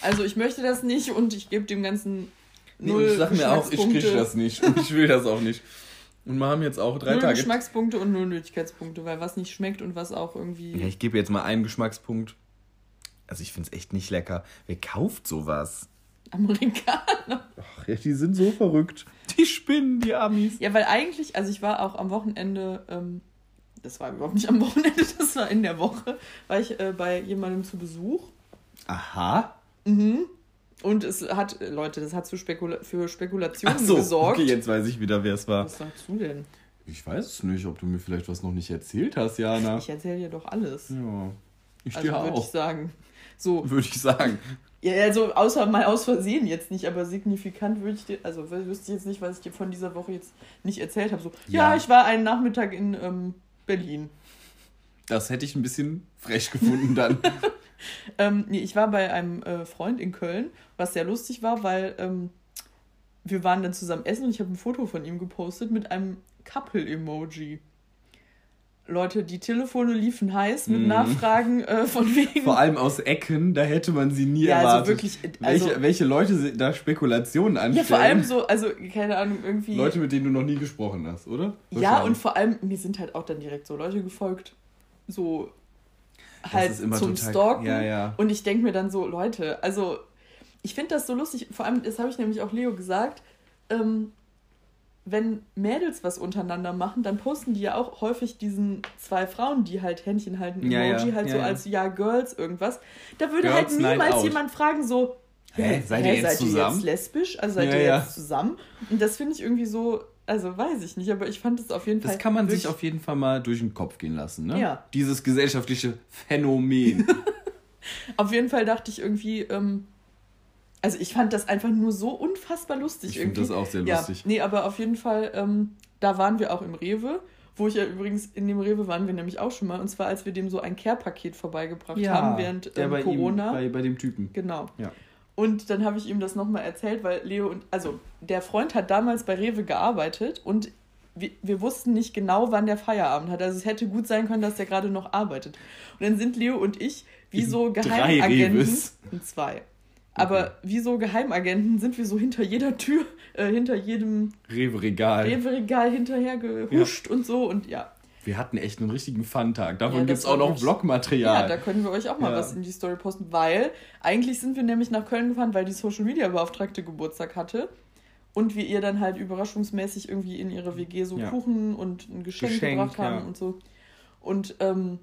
Also ich möchte das nicht und ich gebe dem Ganzen Nee, null und ich sag mir auch, ich krieg Geschmackspunkte. das nicht und ich will das auch nicht. Und wir haben jetzt auch drei null Tage. Geschmackspunkte und null Nötigkeitspunkte, weil was nicht schmeckt und was auch irgendwie. Ja, ich gebe jetzt mal einen Geschmackspunkt. Also ich finde es echt nicht lecker. Wer kauft sowas? Amerikaner. Ach ja, die sind so verrückt. Die spinnen, die Amis. Ja, weil eigentlich, also ich war auch am Wochenende, ähm, das war überhaupt nicht am Wochenende, das war in der Woche, war ich äh, bei jemandem zu Besuch. Aha. Mhm. Und es hat, äh, Leute, das hat zu Spekula für Spekulationen Ach so, gesorgt. okay, jetzt weiß ich wieder, wer es war. Was sagst du denn? Ich weiß es nicht, ob du mir vielleicht was noch nicht erzählt hast, Jana. Ich erzähle dir doch alles. Ja, ich Also dir würde ich auch, sagen. So, würde ich sagen. Ja, also außer mal aus Versehen jetzt nicht, aber signifikant würde ich dir, also wüsste ich jetzt nicht, was ich dir von dieser Woche jetzt nicht erzählt habe. So, ja, Ja. ich war einen Nachmittag in ähm, Berlin. Das hätte ich ein bisschen frech gefunden dann. Ähm, nee, ich war bei einem äh, Freund in Köln, was sehr lustig war, weil ähm, wir waren dann zusammen essen und ich habe ein Foto von ihm gepostet mit einem Couple-Emoji. Leute, die Telefone liefen heiß mit Mhm. Nachfragen äh, von wegen. Vor allem aus Ecken, da hätte man sie nie Ja, also erwartet. wirklich, äh, also- welche, welche Leute da Spekulationen anstellen? ja, vor allem so, also keine Ahnung, irgendwie. Leute, mit denen du noch nie gesprochen hast, oder? Ja, Wahrscheinlich. und vor allem, mir sind halt auch dann direkt so Leute gefolgt, so halt zum total- Stalken. ja, ja. Und ich denke mir dann so, Leute, also ich finde das so lustig, vor allem, das habe ich nämlich auch Leo gesagt, ähm, wenn Mädels was untereinander machen, dann posten die ja auch häufig diesen zwei Frauen, die halt Händchen halten, Ja, Emoji, ja, halt ja, so ja. als ja, Girls, irgendwas. Da würde Girls halt niemals jemand fragen, so, Hä, seid ihr jetzt seid ihr jetzt lesbisch? Also seid Ja, ihr ja. jetzt zusammen? Und das finde ich irgendwie so, also weiß ich nicht, aber ich fand es auf jeden Fall. Das kann man sich auf jeden Fall mal durch den Kopf gehen lassen, ne? Ja. Dieses gesellschaftliche Phänomen. Auf jeden Fall dachte ich irgendwie, ähm, also ich fand das einfach nur so unfassbar lustig Ich finde irgendwie. das auch sehr ja, lustig. nee, aber auf jeden Fall, ähm, da waren wir auch im Rewe, wo ich ja übrigens, in dem Rewe waren wir nämlich auch schon mal, und zwar als wir dem so ein Care-Paket vorbeigebracht haben während der ähm, bei Corona. Ihm, bei, bei dem Typen. Genau. Ja. Und dann habe ich ihm das nochmal erzählt, weil Leo und, also der Freund hat damals bei Rewe gearbeitet und wir, wir wussten nicht genau, wann der Feierabend hat. Also es hätte gut sein können, dass der gerade noch arbeitet. Und dann sind Leo und ich wie In so drei Geheimagenten. Rewes. In zwei. Aber wie so Geheimagenten sind wir so hinter jeder Tür, äh, hinter jedem Rewe-Regal. Rewe-Regal hinterher gehuscht und so und ja. Wir hatten echt einen richtigen Fun-Tag. Davon Ja, gibt es auch noch Vlogmaterial. Ja, da können wir euch auch mal Ja. was in die Story posten, weil eigentlich sind wir nämlich nach Köln gefahren, weil die Social Media Beauftragte Geburtstag hatte und wir ihr dann halt überraschungsmäßig irgendwie in ihre WG so Ja. Kuchen und ein Geschenk, Geschenk, gebracht haben ja. und so. Und ähm,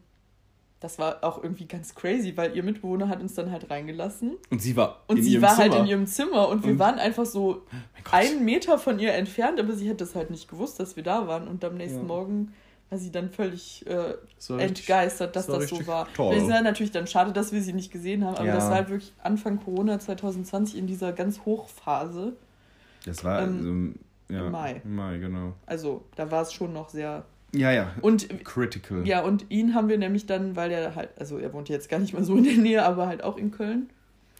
das war auch irgendwie ganz crazy, weil ihr Mitbewohner hat uns dann halt reingelassen und sie war und in sie ihrem war Zimmer. halt in ihrem Zimmer und wir Und- waren einfach so einen Meter von ihr entfernt, aber sie hat das halt nicht gewusst, dass wir da waren und am nächsten Ja. Morgen war sie dann völlig äh, Das entgeistert, dass das war das so war. toll. Es ist natürlich dann schade, dass wir sie nicht gesehen haben, aber Ja. das war halt wirklich Anfang Corona 2020 in dieser ganz Hochphase. Das war Ähm, ähm, ja, im Mai. Im Mai, genau. Also da war es schon noch sehr. Ja, ja. Und Critical. ja, und ihn haben wir nämlich dann, weil er halt, also er wohnt jetzt gar nicht mehr so in der Nähe, aber halt auch in Köln,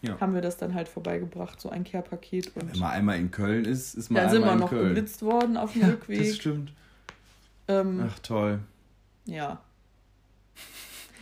Ja. haben wir das dann halt vorbeigebracht, so ein Care-Paket. Und Wenn man einmal in Köln ist, ist man dann sind einmal wir in noch Köln. geblitzt worden auf dem Das Rückweg. stimmt. Ähm, Ach toll. Ja.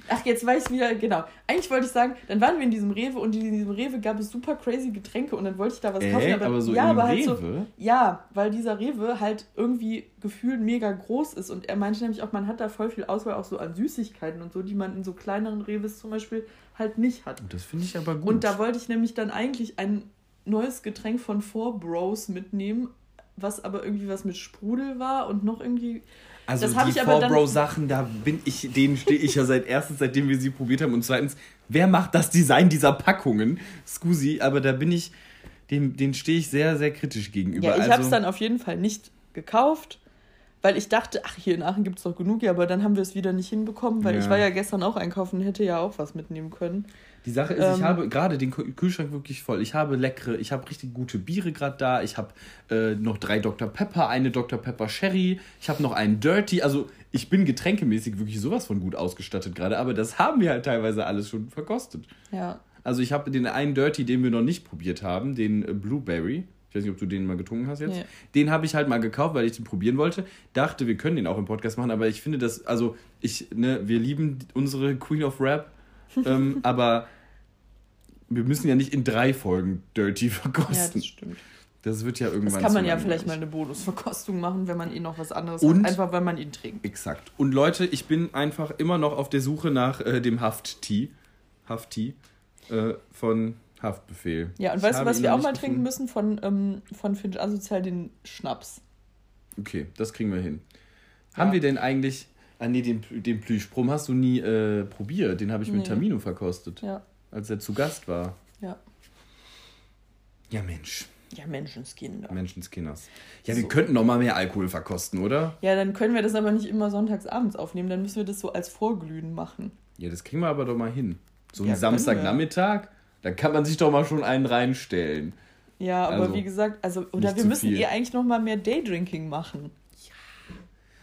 Ach, jetzt weiß ich wieder, genau. Eigentlich wollte ich sagen, dann waren wir in diesem Rewe und in diesem Rewe gab es super crazy Getränke und dann wollte ich da was kaufen. Äh, Aber, aber so ja, aber halt so, Rewe? ja, weil dieser Rewe halt irgendwie gefühlt mega groß ist und er meinte nämlich auch, man hat da voll viel Auswahl auch so an Süßigkeiten und so, die man in so kleineren Rewes zum Beispiel halt nicht hat. Das finde ich aber gut. Und da wollte ich nämlich dann eigentlich ein neues Getränk von Four Bros mitnehmen, was aber irgendwie was mit Sprudel war und noch irgendwie. Also Das die ich aber dann- 4Bro-Sachen, da bin ich, denen stehe ich ja seit erstens, seitdem wir sie probiert haben und zweitens, wer macht das Design dieser Packungen? Scusi, aber da bin ich, dem, den stehe ich sehr, sehr kritisch gegenüber. Ja, ich also, habe es dann auf jeden Fall nicht gekauft, weil ich dachte, ach, hier in Aachen gibt es doch genug, ja, aber dann haben wir es wieder nicht hinbekommen, weil Ja. ich war ja gestern auch einkaufen, hätte ja auch was mitnehmen können. Die Sache ist, ich Ähm, habe gerade den Kü- Kühlschrank wirklich voll. Ich habe leckere, ich habe richtig gute Biere gerade da. Ich habe äh, noch drei Dr. Pepper, eine Dr. Pepper Sherry. Ich habe noch einen Dirty. Also ich bin getränkemäßig wirklich sowas von gut ausgestattet gerade. Aber das haben wir halt teilweise alles schon verkostet. Ja. Also ich habe den einen Dirty, den wir noch nicht probiert haben, den äh, Blueberry. Ich weiß nicht, ob du den mal getrunken hast jetzt. Nee. Den habe ich halt mal gekauft, weil ich den probieren wollte. Dachte, wir können den auch im Podcast machen, aber ich finde das, also ich, ne, wir lieben unsere Queen of Rap, ähm, aber wir müssen ja nicht in drei Folgen Dirty Ja, verkosten. das stimmt. das wird ja irgendwann Das kann man ja vielleicht mal eine Bonusverkostung machen, wenn man eh noch was anderes Und- hat, einfach weil man ihn trinkt. Exakt. Und Leute, ich bin einfach immer noch auf der Suche nach äh, dem Haft-Tee. Haft-Tee äh, von Haftbefehl. Ja, und Ich weißt du, was ihn wir auch mal gefunden. trinken müssen von, ähm, von Finch Asozial, den Schnaps. Okay, das kriegen wir hin. Ja. Haben wir denn eigentlich. Ah, nee, den, den Plüschbrumm hast du nie äh, probiert. Den habe ich mit Nee. Tamino verkostet, Ja. Als er zu Gast war. Ja. Ja, Mensch. Ja, Menschenskinder. Menschenskinders. Ja, wir So. könnten noch mal mehr Alkohol verkosten, oder? Ja, dann können wir das aber nicht immer sonntags abends aufnehmen, dann müssen wir das so als Vorglühen machen. Ja, das kriegen wir aber doch mal hin. So Ja, einen Samstagnachmittag, da kann man sich doch mal schon einen reinstellen. Ja, aber Also, wie gesagt, also oder wir müssen viel. eh eigentlich noch mal mehr Daydrinking machen.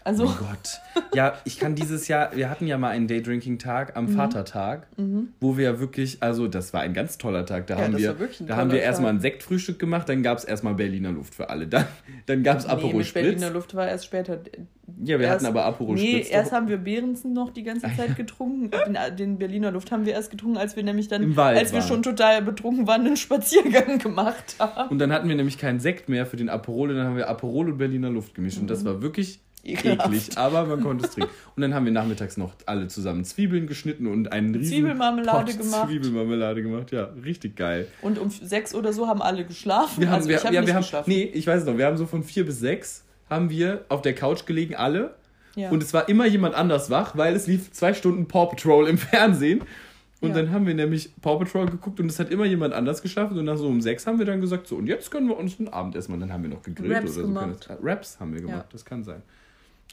Also Oh Gott. Ja, ich kann dieses Jahr, wir hatten ja mal einen Daydrinking-Tag Mhm. am Vatertag, wo wir wirklich, also das war ein ganz toller Tag. Da Ja, haben das wir, war wirklich ein da haben wir erstmal Tag. ein Sektfrühstück gemacht, dann gab es erstmal Berliner Luft für alle. Dann, dann gab es nee, Aperol Spritz. Berliner Luft war erst später. Ja, wir erst, hatten aber Aperol Nee, Spritz. erst doch. haben wir Behrensen noch die ganze Zeit getrunken. Den, den Berliner Luft haben wir erst getrunken, als wir nämlich dann, Im Wald als wir waren. schon total betrunken waren, einen Spaziergang gemacht haben. und dann hatten wir nämlich keinen Sekt mehr für den Aperol dann haben wir Aperol und Berliner Luft gemischt. Und das war wirklich Ekelhaft. eklig, aber man konnte es trinken. Und dann haben wir nachmittags noch alle zusammen Zwiebeln geschnitten und einen riesen Zwiebelmarmelade Pot gemacht. Zwiebelmarmelade gemacht, ja, richtig geil. Und um sechs oder so haben alle geschlafen. Wir haben, also wir, ich habe ja, nicht wir haben, geschlafen. nee, ich weiß noch, wir haben so von vier bis sechs haben wir auf der Couch gelegen, alle. Ja. Und es war immer jemand anders wach, weil es lief zwei Stunden Paw Patrol im Fernsehen. Und Ja. dann haben wir nämlich Paw Patrol geguckt und es hat immer jemand anders geschlafen. Und nach so um sechs haben wir dann gesagt, so, und jetzt können wir uns ein Abendessen machen. Dann haben wir noch gegrillt Raps oder so. gemacht. Raps haben wir gemacht, Ja. das kann sein.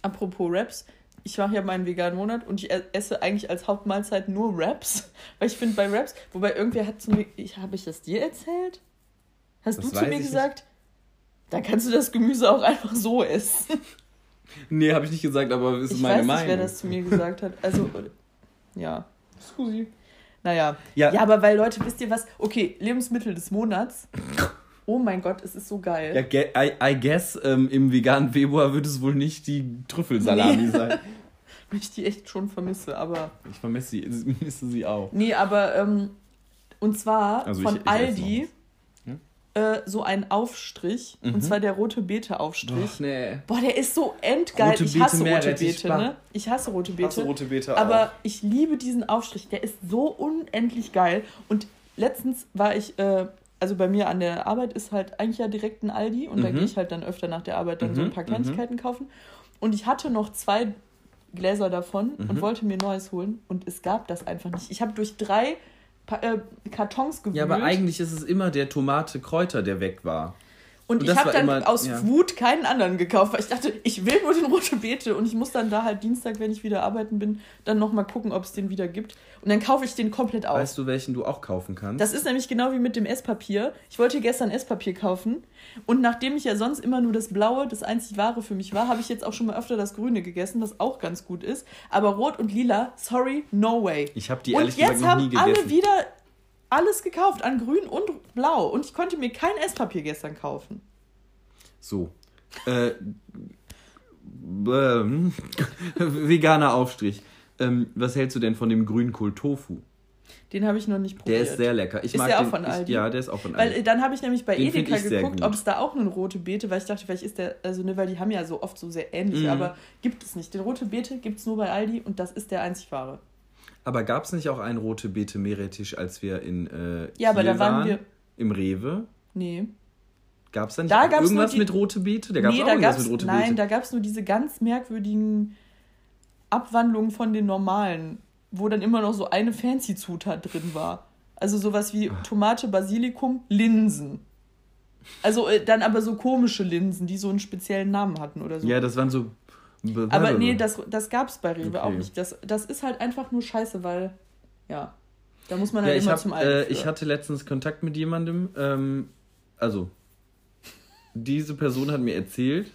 Apropos Raps, ich mache ja meinen veganen Monat und ich e- esse eigentlich als Hauptmahlzeit nur Raps, weil ich finde bei Raps, wobei irgendwer hat zu mir, ich, habe ich das dir erzählt? Hast Das du zu weiß mir ich nicht. gesagt? Dann kannst du das Gemüse auch einfach so essen. Nee, habe ich nicht gesagt, aber ist ich meine weiß nicht, Meinung. wer das zu mir gesagt hat. Also, ja, Susi. Naja. Ja. Ja. aber weil Leute, wisst ihr was? Okay, Lebensmittel des Monats. Oh mein Gott, es ist so geil. Ja, I, I guess, ähm, im veganen Februar wird es wohl nicht die Trüffelsalami Nee. sein. Weil ich die echt schon vermisse, aber. Ich vermisse sie, vermisse sie auch. Nee, aber ähm, und zwar Also ich- von ich noch Aldi äh, so einen Aufstrich. Und zwar der rote Beete-Aufstrich. Nee. Boah, der ist so endgeil. Rote ich Beete, hasse rote Beete, ne? Ich hasse rote Beete. hasse rote Beete Aber auch. ich liebe diesen Aufstrich. Der ist so unendlich geil. Und letztens war ich, äh, also bei mir an der Arbeit ist halt eigentlich ja direkt ein Aldi. Und da Mhm. gehe ich halt dann öfter nach der Arbeit dann so ein Mhm, paar mhm. Kleinigkeiten kaufen. Und ich hatte noch zwei Gläser davon Mhm. und wollte mir neues holen. Und es gab das einfach nicht. Ich habe durch drei Pa- äh, Kartons gewühlt. Ja, aber eigentlich ist es immer der Tomate-Kräuter, der weg war. Und, Und ich das habe dann immer- aus ja. Wut keinen anderen gekauft, weil ich dachte, ich will nur den rote Beete und ich muss dann da halt Dienstag, wenn ich wieder arbeiten bin, dann nochmal gucken, ob es den wieder gibt. Und dann kaufe ich den komplett aus. Weißt du, welchen du auch kaufen kannst? Das ist nämlich genau wie mit dem Esspapier. Ich wollte gestern Esspapier kaufen und nachdem ich ja sonst immer nur das Blaue, das einzig Wahre für mich war, habe ich jetzt auch schon mal öfter das Grüne gegessen, was auch ganz gut ist. Aber Rot und Lila, sorry, no way. ich habe die und ehrlich jetzt gesagt noch haben nie alle gegessen. wieder alles gekauft an Grün und Blau und ich konnte mir kein Esspapier gestern kaufen. So. Äh, ähm, veganer Aufstrich. Ähm, was hältst du denn von dem Grünkohl Tofu? Den habe ich noch nicht Der probiert. ist sehr lecker. Ich Ist mag der auch den, von Aldi? Ich, ja, der ist auch von Weil Aldi. äh, dann habe ich nämlich bei Den Edeka geguckt, ob es da auch eine rote Beete, weil ich dachte, vielleicht ist der, also ne, weil die haben ja so oft so sehr ähnliche, Mhm. aber gibt es nicht. Den rote Beete gibt es nur bei Aldi und das ist der einzig wahre. Aber gab es nicht auch einen rote Beete Meerrettich, als wir in äh, Ja, aber da waren wir- Im Rewe? Nee. Gab es da nicht Da gab's irgendwas die- mit rote Beete? Da gab es nee, auch da irgendwas gab's, mit rote nein, Beete. da gab es nur diese ganz merkwürdigen Abwandlungen von den normalen, wo dann immer noch so eine fancy Zutat drin war. Also sowas wie. Tomate, Basilikum, Linsen. Also äh, dann aber so komische Linsen, die so einen speziellen Namen hatten oder so. ja, das waren so. Aber nee, das, das gab es bei Rewe Okay. auch nicht. Das, das ist halt einfach nur scheiße, weil, ja, da muss man Ja, halt immer hab, zum äh, für. ich hatte letztens Kontakt mit jemandem. Ähm, also, diese Person hat mir erzählt,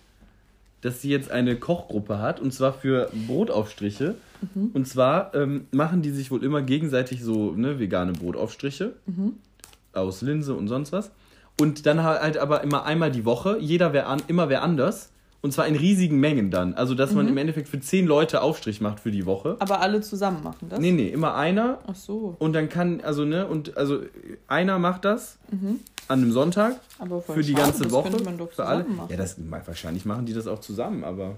dass sie jetzt eine Kochgruppe hat und zwar für Brotaufstriche. Mhm. Und zwar ähm, machen die sich wohl immer gegenseitig so ne, vegane Brotaufstriche Mhm. aus Linse und sonst was. Und dann halt aber immer einmal die Woche, jeder wer an, immer wer anders. Und zwar in riesigen Mengen dann. Also, dass Mhm. man im Endeffekt für zehn Leute Aufstrich macht für die Woche. Aber alle zusammen machen das? Nee, nee, immer einer Ach so. und dann kann, also, ne, und also einer macht das an einem Sonntag Aber für die Mhm. schade, ganze das Woche. könnte man doch für alle. zusammen machen. Ja, das, wahrscheinlich machen die das auch zusammen, aber.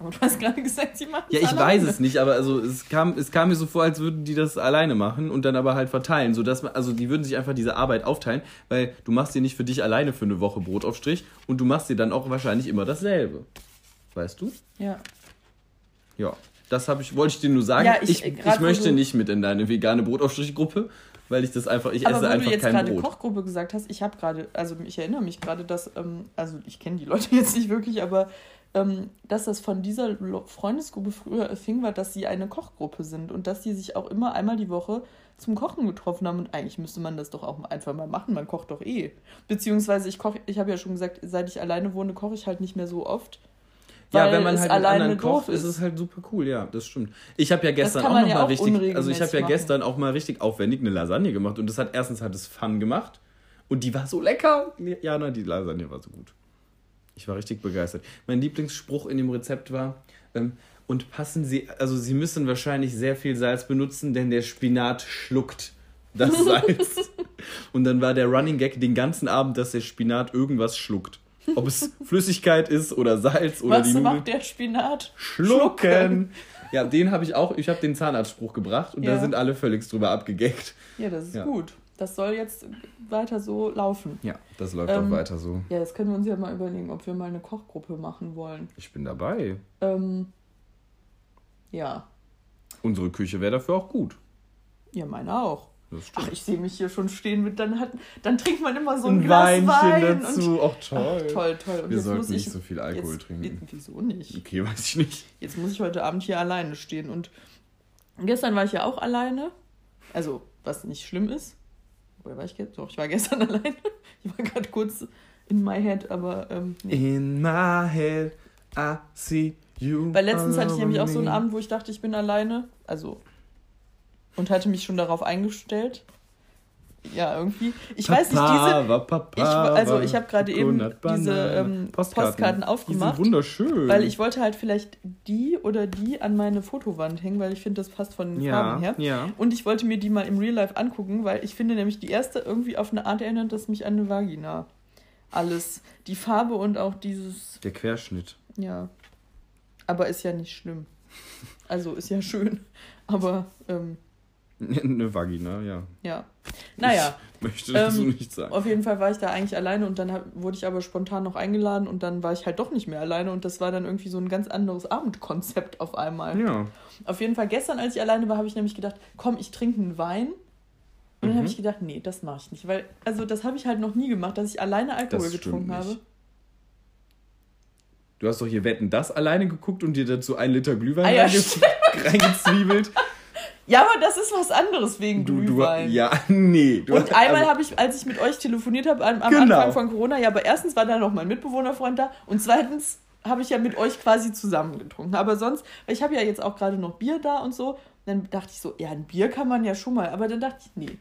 Aber du hast gerade gesagt, sie machen Ja, ich weiß es nicht, aber also es kam, es kam mir so vor, als würden die das alleine machen und dann aber halt verteilen. So dass man, also die würden sich einfach diese Arbeit aufteilen, weil du machst dir nicht für dich alleine für eine Woche Brotaufstrich und du machst dir dann auch wahrscheinlich immer dasselbe. Weißt du? Ja. Ja. Das habe ich, wollte ich dir nur sagen. Ja, ich, ich- ich, grad wo möchte du- nicht mit in deine vegane Brotaufstrichgruppe, weil ich das einfach, ich Aber esse wo du einfach jetzt kein gerade Brot. Kochgruppe gesagt hast, ich habe gerade, also ich erinnere mich gerade, dass, ähm, also ich kenne die Leute jetzt nicht wirklich, aber ähm, dass das von dieser Freundesgruppe früher erfing, war, dass sie eine Kochgruppe sind und dass die sich auch immer einmal die Woche zum Kochen getroffen haben und eigentlich müsste man das doch auch einfach mal machen, man kocht doch eh. Beziehungsweise ich koche, ich habe ja schon gesagt, seit ich alleine wohne, koche ich halt nicht mehr so oft. Ja, wenn man halt alleine anderen kocht, doof ist es halt super cool, ja, das stimmt. Ich habe ja gestern auch man noch ja mal auch richtig, also ich habe ja gestern auch mal richtig aufwendig eine Lasagne gemacht und das hat erstens hat es Fun gemacht und die war so lecker. Jana, die Lasagne war so gut. Ich war richtig begeistert. Mein Lieblingsspruch in dem Rezept war, ähm, und passen Sie, also Sie müssen wahrscheinlich sehr viel Salz benutzen, denn der Spinat schluckt das Salz. und dann war der Running Gag den ganzen Abend, dass der Spinat irgendwas schluckt. Ob es Flüssigkeit ist oder Salz oder Was die Nudeln. macht der Spinat? Schlucken. Ja, den habe ich auch. Ich habe den Zahnarztspruch gebracht und da Ja. sind alle völlig drüber abgegeckt. Ja, das ist Ja. gut. Das soll jetzt weiter so laufen. Ja, das läuft Ähm, auch weiter so. Ja, jetzt können wir uns ja mal überlegen, ob wir mal eine Kochgruppe machen wollen. Ich bin dabei. Ähm, ja, Unsere Küche wäre dafür auch gut. ja, meine auch. Das stimmt. Ach, ich sehe mich hier schon stehen mit, dann, hat, dann trinkt man immer so ein, ein Glas Weinchen Wein. dazu. Und, Ach, toll. Ach, toll, toll. Und Wir sollten nicht ich, so viel Alkohol jetzt, trinken. Wieso nicht? Okay, weiß ich nicht. Jetzt muss ich heute Abend hier alleine stehen. Und gestern war ich ja auch alleine. Also, was nicht schlimm ist. Woher war ich gestern? Doch, ich war gestern alleine. Ich war gerade kurz in my head, aber ähm, nee. In my head, I see you. Weil letztens hatte ich nämlich auch so einen. Abend, wo ich dachte, ich bin alleine. Also. Und hatte mich schon darauf eingestellt. Ja, irgendwie. Ich weiß nicht, diese. Ich, also, ich habe gerade eben diese ähm, Postkarten. Postkarten aufgemacht. Die sind wunderschön. Weil ich wollte halt vielleicht die oder die an meine Fotowand hängen, weil ich finde, das passt von den ja, Farben her. Ja. Und ich wollte mir die mal im Real Life angucken, weil ich finde nämlich die erste irgendwie auf eine Art erinnert, dass mich an eine Vagina. Alles. Die Farbe und auch dieses. Der Querschnitt. Ja. Aber ist ja nicht schlimm. Also ist ja schön. Aber. Ähm, Eine Vagina, ja. Ja. Naja. Ich möchte das ähm, so nicht sagen. Auf jeden Fall war ich da eigentlich alleine und dann hab, wurde ich aber spontan noch eingeladen und dann war ich halt doch nicht mehr alleine und das war dann irgendwie so ein ganz anderes Abendkonzept auf einmal. Ja. Auf jeden Fall gestern, als ich alleine war, habe ich nämlich gedacht, komm, ich trinke einen Wein. Und dann mhm. habe ich gedacht, nee, das mache ich nicht. Weil, also das habe ich halt noch nie gemacht, dass ich alleine Alkohol getrunken habe. Du hast doch hier Wetten das alleine geguckt und dir dazu ein Liter Glühwein ah, ja, reingezwiebelt. Ja, aber das ist was anderes wegen du, Glühwein. Du, ja, nee. Du und einmal also, habe ich, als ich mit euch telefoniert habe am, am genau. Anfang von Corona, ja, aber erstens war da noch mein Mitbewohnerfreund da und zweitens habe ich ja mit euch quasi zusammen getrunken. Aber sonst, ich habe ja jetzt auch gerade noch Bier da und so. Dann dachte ich so, ja, ein Bier kann man ja schon mal. Aber dann dachte ich, nee,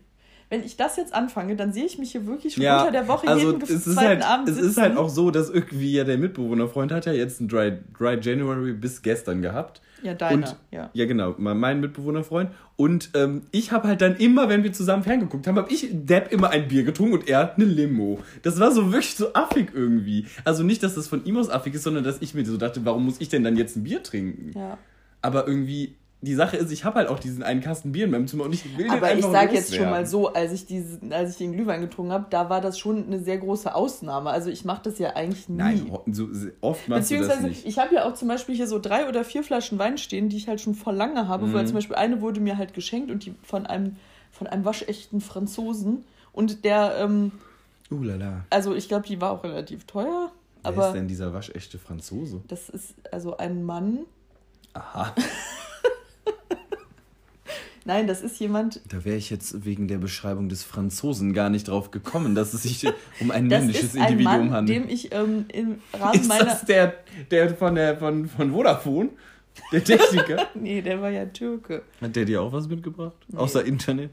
wenn ich das jetzt anfange, dann sehe ich mich hier wirklich schon ja, unter der Woche also jeden es ist halt, Abend sitzen. Es ist halt auch so, dass irgendwie ja der Mitbewohnerfreund hat ja jetzt ein Dry, Dry January bis gestern gehabt. Ja, deiner, und, ja. Ja, genau, mein Mitbewohnerfreund. Und ähm, ich habe halt dann immer, wenn wir zusammen ferngeguckt haben, habe ich Depp immer ein Bier getrunken und er eine Limo. Das war so wirklich so affig irgendwie. Also nicht, dass das von ihm aus affig ist, sondern dass ich mir so dachte, warum muss ich denn dann jetzt ein Bier trinken? Ja. Aber irgendwie, die Sache ist, ich habe halt auch diesen einen Kasten Bier in meinem Zimmer und ich will Aber ich sage jetzt schon mal so, als ich, diese, als ich den Glühwein getrunken habe, da war das schon eine sehr große Ausnahme. Also ich mache das ja eigentlich nie. Nein, so, oft machst du das nicht. Ich habe ja auch zum Beispiel hier so drei oder vier Flaschen Wein stehen, die ich halt schon vor lange habe. Mhm. Weil zum Beispiel eine wurde mir halt geschenkt und die von einem, von einem waschechten Franzosen. Und der, ähm, uh, lala. also ich glaube, die war auch relativ teuer. Wer ist denn dieser waschechte Franzose? Das ist also ein Mann. Aha. Nein, das ist jemand. Da wäre ich jetzt wegen der Beschreibung des Franzosen gar nicht drauf gekommen, dass es sich um ein männliches ein Individuum Mann, handelt. Dem ich ähm, im Rahmen ist meiner. Das der, der von der von, von Vodafone? Der Techniker? nee, der war ja Türke. Hat der dir auch was mitgebracht? Nee. Außer Internet?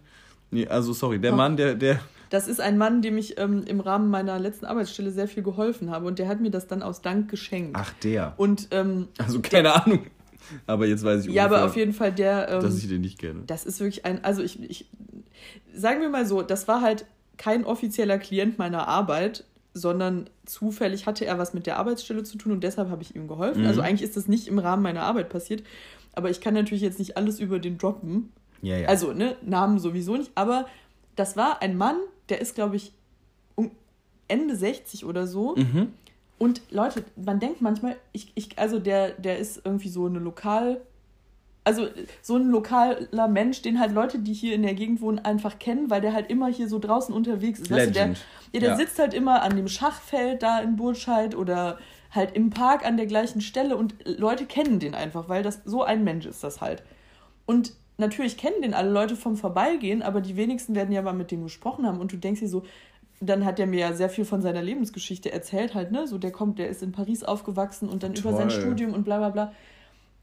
Nee, also sorry, der Doch. Mann, der, der. Das ist ein Mann, dem ich ähm, im Rahmen meiner letzten Arbeitsstelle sehr viel geholfen habe und der hat mir das dann aus Dank geschenkt. Ach, der. Und ähm, also keine der, Ahnung. Aber jetzt weiß ich Ja, ungefähr, aber auf jeden Fall der. Ähm, dass ich den nicht kenne. Das ist wirklich ein. Also ich, ich. Sagen wir mal so, das war halt kein offizieller Klient meiner Arbeit, sondern zufällig hatte er was mit der Arbeitsstelle zu tun und deshalb habe ich ihm geholfen. Mhm. Also eigentlich ist das nicht im Rahmen meiner Arbeit passiert. Aber ich kann natürlich jetzt nicht alles über den droppen. Ja, ja. Also, ne, Namen sowieso nicht. Aber das war ein Mann, der ist, glaube ich, um Ende 60 oder so. Mhm. Und Leute, man denkt manchmal, ich, ich, also der, der ist irgendwie so eine lokal, also so ein lokaler Mensch, den halt Leute, die hier in der Gegend wohnen, einfach kennen, weil der halt immer hier so draußen unterwegs ist. Legend. Weißt du, der, ja, der ja. sitzt halt immer an dem Schachfeld da in Burscheid oder halt im Park an der gleichen Stelle und Leute kennen den einfach, weil das so ein Mensch ist das halt. Und natürlich kennen den alle Leute vom Vorbeigehen, aber die wenigsten werden ja mal mit dem gesprochen haben und du denkst dir so, dann hat er mir ja sehr viel von seiner Lebensgeschichte erzählt, halt, ne? So, der kommt, der ist in Paris aufgewachsen und dann Toll. über sein Studium und bla bla bla.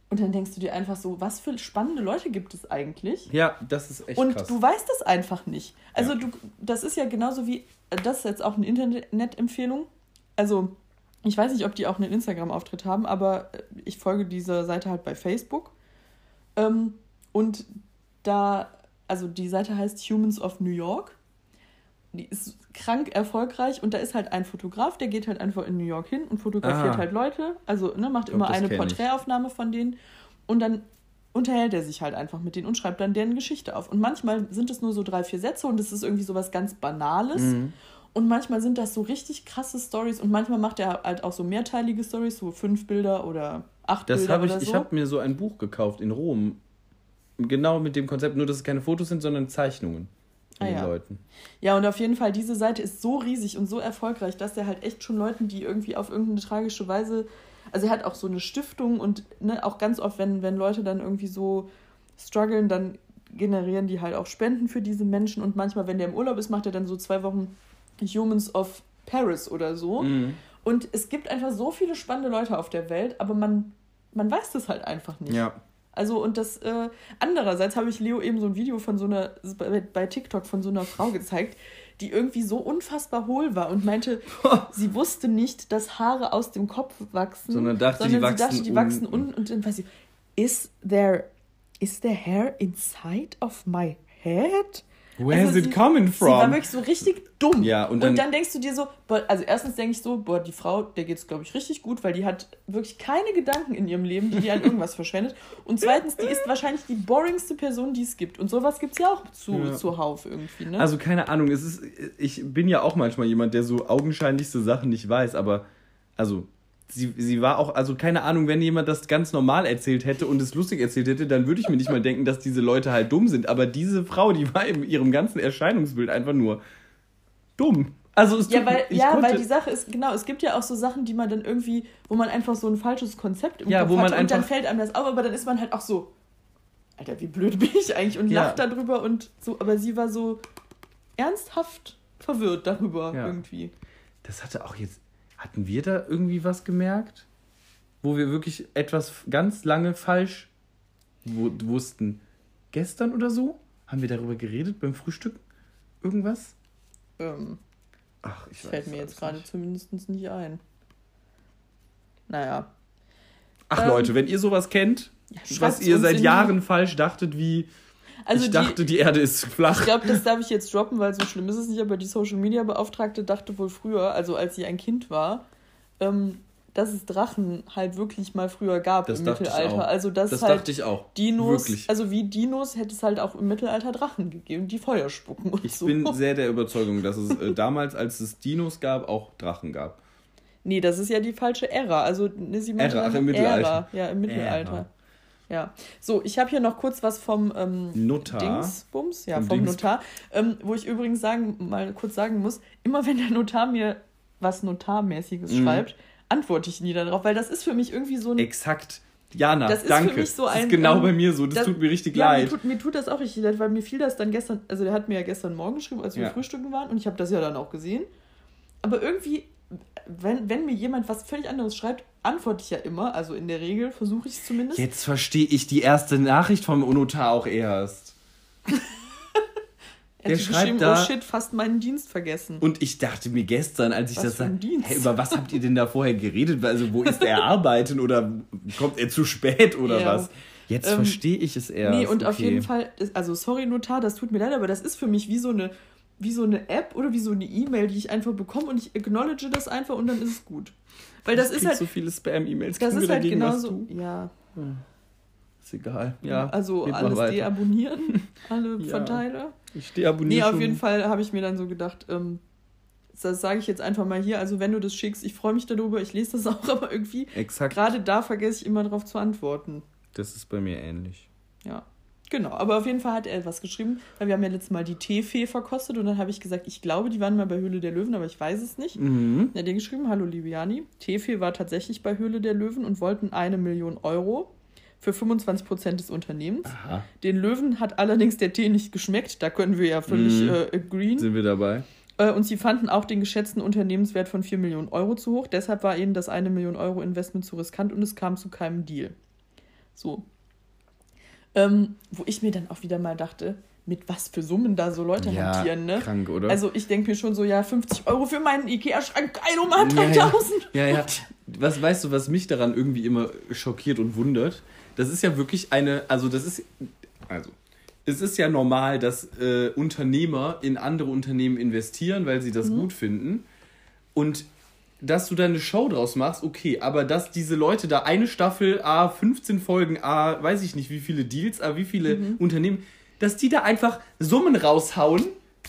Und dann denkst du dir einfach so, was für spannende Leute gibt es eigentlich? Ja, das ist echt Und krass. du weißt das einfach nicht. Also ja. du, das ist ja genauso wie, das ist jetzt auch eine Internet-Empfehlung. Also, ich weiß nicht, ob die auch einen Instagram-Auftritt haben, aber ich folge dieser Seite halt bei Facebook. Ähm, und da, also die Seite heißt Humans of New York die ist krank erfolgreich und da ist halt ein Fotograf, der geht halt einfach in New York hin und fotografiert Aha. halt Leute, also ne, macht immer eine Porträtaufnahme von denen und dann unterhält er sich halt einfach mit denen und schreibt dann deren Geschichte auf. Und manchmal sind es nur so drei, vier Sätze und es ist irgendwie so was ganz Banales. Mhm. Und manchmal sind das so richtig krasse Stories und manchmal macht er halt auch so mehrteilige Stories, so fünf Bilder oder acht das Bilder. Hab ich so. ich habe mir so ein Buch gekauft in Rom. Genau mit dem Konzept, nur dass es keine Fotos sind, sondern Zeichnungen ah, den ja. Leuten. Ja, und auf jeden Fall, diese Seite ist so riesig und so erfolgreich, dass er halt echt schon Leuten, die irgendwie auf irgendeine tragische Weise. Also er hat auch so eine Stiftung und ne, auch ganz oft, wenn, wenn Leute dann irgendwie so strugglen, dann generieren die halt auch Spenden für diese Menschen und manchmal, wenn der im Urlaub ist, macht er dann so zwei Wochen Humans of Paris oder so. Mhm. Und es gibt einfach so viele spannende Leute auf der Welt, aber man, man weiß das halt einfach nicht. Ja. Also und das äh, andererseits habe ich Leo eben so ein Video von so einer bei, bei TikTok von so einer Frau gezeigt, die irgendwie so unfassbar hohl war und meinte, sie wusste nicht, dass Haare aus dem Kopf wachsen, Sondern dachte, die sie wachsen dachte, die wachsen unten. unten und dann weiß sie, is there is there hair inside of my head? Where's Also it sie- coming Sie war from? wirklich so richtig dumm. Ja, und und, dann- dann, denkst du dir so, boah, also erstens denke ich so, boah, die Frau, der geht's, glaube ich, richtig gut, weil die hat wirklich keine Gedanken in ihrem Leben, die die an irgendwas verschwendet. Und zweitens, die ist wahrscheinlich die boringste Person, die es gibt. Und sowas gibt's ja auch zu, Ja. zuhauf irgendwie, ne? Also keine Ahnung, es ist, ich bin ja auch manchmal jemand, der so augenscheinlichste Sachen nicht weiß, aber also sie, sie war auch, also keine Ahnung, wenn jemand das ganz normal erzählt hätte und es lustig erzählt hätte, dann würde ich mir nicht mal denken, dass diese Leute halt dumm sind. Aber diese Frau, die war in ihrem ganzen Erscheinungsbild einfach nur dumm. Also es ja, tut- weil, ich ja konnte- weil die Sache ist, genau, es gibt ja auch so Sachen, die man dann irgendwie, wo man einfach so ein falsches Konzept im Ja, Kopf wo man hat und dann einfach- fällt einem das auf, aber dann ist man halt auch so, Alter, wie blöd bin ich eigentlich und Ja. lacht darüber und so, aber sie war so ernsthaft verwirrt darüber Ja. irgendwie. Das hatte auch jetzt. Hatten wir da irgendwie was gemerkt? Wo wir wirklich etwas ganz lange falsch wu- wussten. Gestern oder so? Haben wir darüber geredet beim Frühstück? Irgendwas? Ähm, Ach, ich das fällt mir jetzt gerade zumindest nicht ein. Naja. Ach ähm, Leute, wenn ihr sowas kennt, Ja, was ihr seit Jahren falsch dachtet, wie Also ich die- dachte, die Erde ist flach. Ich glaube, das darf ich jetzt droppen, weil so schlimm ist es nicht, aber die Social Media Beauftragte dachte wohl früher, also als sie ein Kind war, ähm, dass es Drachen halt wirklich mal früher gab Das im ich Mittelalter. Also dass Das halt dachte ich auch. Dinos, Wirklich. also wie Dinos hätte es halt auch im Mittelalter Drachen gegeben, die Feuer spucken und Ich so. bin sehr der Überzeugung, dass es äh, damals, als es Dinos gab, auch Drachen gab. nee, das ist ja die falsche Ära. Also ne, sie meinte Ära, ach, im Mittelalter. Ära. Ja, im Mittelalter. Ära. Ja. So, ich habe hier noch kurz was vom ähm, Notar. Dingsbums, ja, Vom vom, Dings- Notar. Ähm, wo ich übrigens sagen, mal kurz sagen muss, immer wenn der Notar mir was Notarmäßiges Mhm. schreibt, antworte ich nie darauf, weil das ist für mich irgendwie so ein. Exakt. Jana, Das ist für danke. mich so das ein, ist genau ähm, bei mir so. Das, das- tut mir richtig ja, mir leid. tut, mir tut das auch richtig leid, weil mir fiel das dann gestern, also der hat mir ja gestern Morgen geschrieben, als wir Ja. frühstücken waren und ich habe das ja dann auch gesehen. Aber irgendwie, wenn, wenn mir jemand was völlig anderes schreibt, antworte ich ja immer, also in der Regel versuche ich es zumindest. Jetzt verstehe ich die erste Nachricht vom Notar auch erst. Er der hat schreibt da- oh shit, fast meinen Dienst vergessen. Und ich dachte mir gestern, als ich Was das für ein sag, Dienst? hä, über was habt ihr denn da vorher geredet? Also, wo ist er arbeiten oder kommt er zu spät oder Ja. was? Jetzt Ähm, verstehe ich es erst. Nee, und auf okay. jeden Fall, also sorry Notar, das tut mir leid, aber das ist für mich wie so eine, wie so eine App oder wie so eine E-Mail, die ich einfach bekomme und ich acknowledge das einfach und dann ist es gut. Weil das Ich ist halt, so viele Spam-E-Mails. das ist halt genauso, tun? ja, Ist egal. Ja, also alles deabonnieren, alle Ja. Verteiler. Ich deabonniere Nee, auf schon. jeden Fall habe ich mir dann so gedacht, ähm, das sage ich jetzt einfach mal hier, also wenn du das schickst, ich freue mich darüber, ich lese das auch, aber irgendwie, Exakt. gerade da vergesse ich immer drauf zu antworten. Das ist bei mir ähnlich. Ja, genau. Aber auf jeden Fall hat er etwas geschrieben, weil wir haben ja letztes Mal die Teefee verkostet und dann habe ich gesagt, ich glaube, die waren mal bei Höhle der Löwen, aber ich weiß es nicht. Mhm. Er hat dir geschrieben, hallo Liviani, Teefee war tatsächlich bei Höhle der Löwen und wollten eine Million Euro für 25 Prozent des Unternehmens. Aha. Den Löwen hat allerdings der Tee nicht geschmeckt, da können wir ja völlig Mhm. äh, agreeen. Sind wir dabei? Äh, und sie fanden auch den geschätzten Unternehmenswert von 4 Millionen Euro zu hoch. Deshalb war ihnen das eine Million Euro Investment zu riskant und es kam zu keinem Deal. So. Ähm, wo ich mir dann auch wieder mal dachte, mit was für Summen da so Leute hantieren, ne? krank, oder? Also ich denke mir schon so, ja, 50 Euro für meinen Ikea-Schrank, geil, um mal Ja, ja. 3000. Ja, ja. Was weißt du, was mich daran irgendwie immer schockiert und wundert? Das ist ja wirklich eine, also das ist, also es ist ja normal, dass äh, Unternehmer in andere Unternehmen investieren, weil sie das Mhm. gut finden. Und dass du da eine Show draus machst, okay, aber dass diese Leute da eine Staffel, A, 15 Folgen, A, weiß ich nicht, wie viele Deals, A, wie viele Mhm. Unternehmen, dass die da einfach Summen raushauen,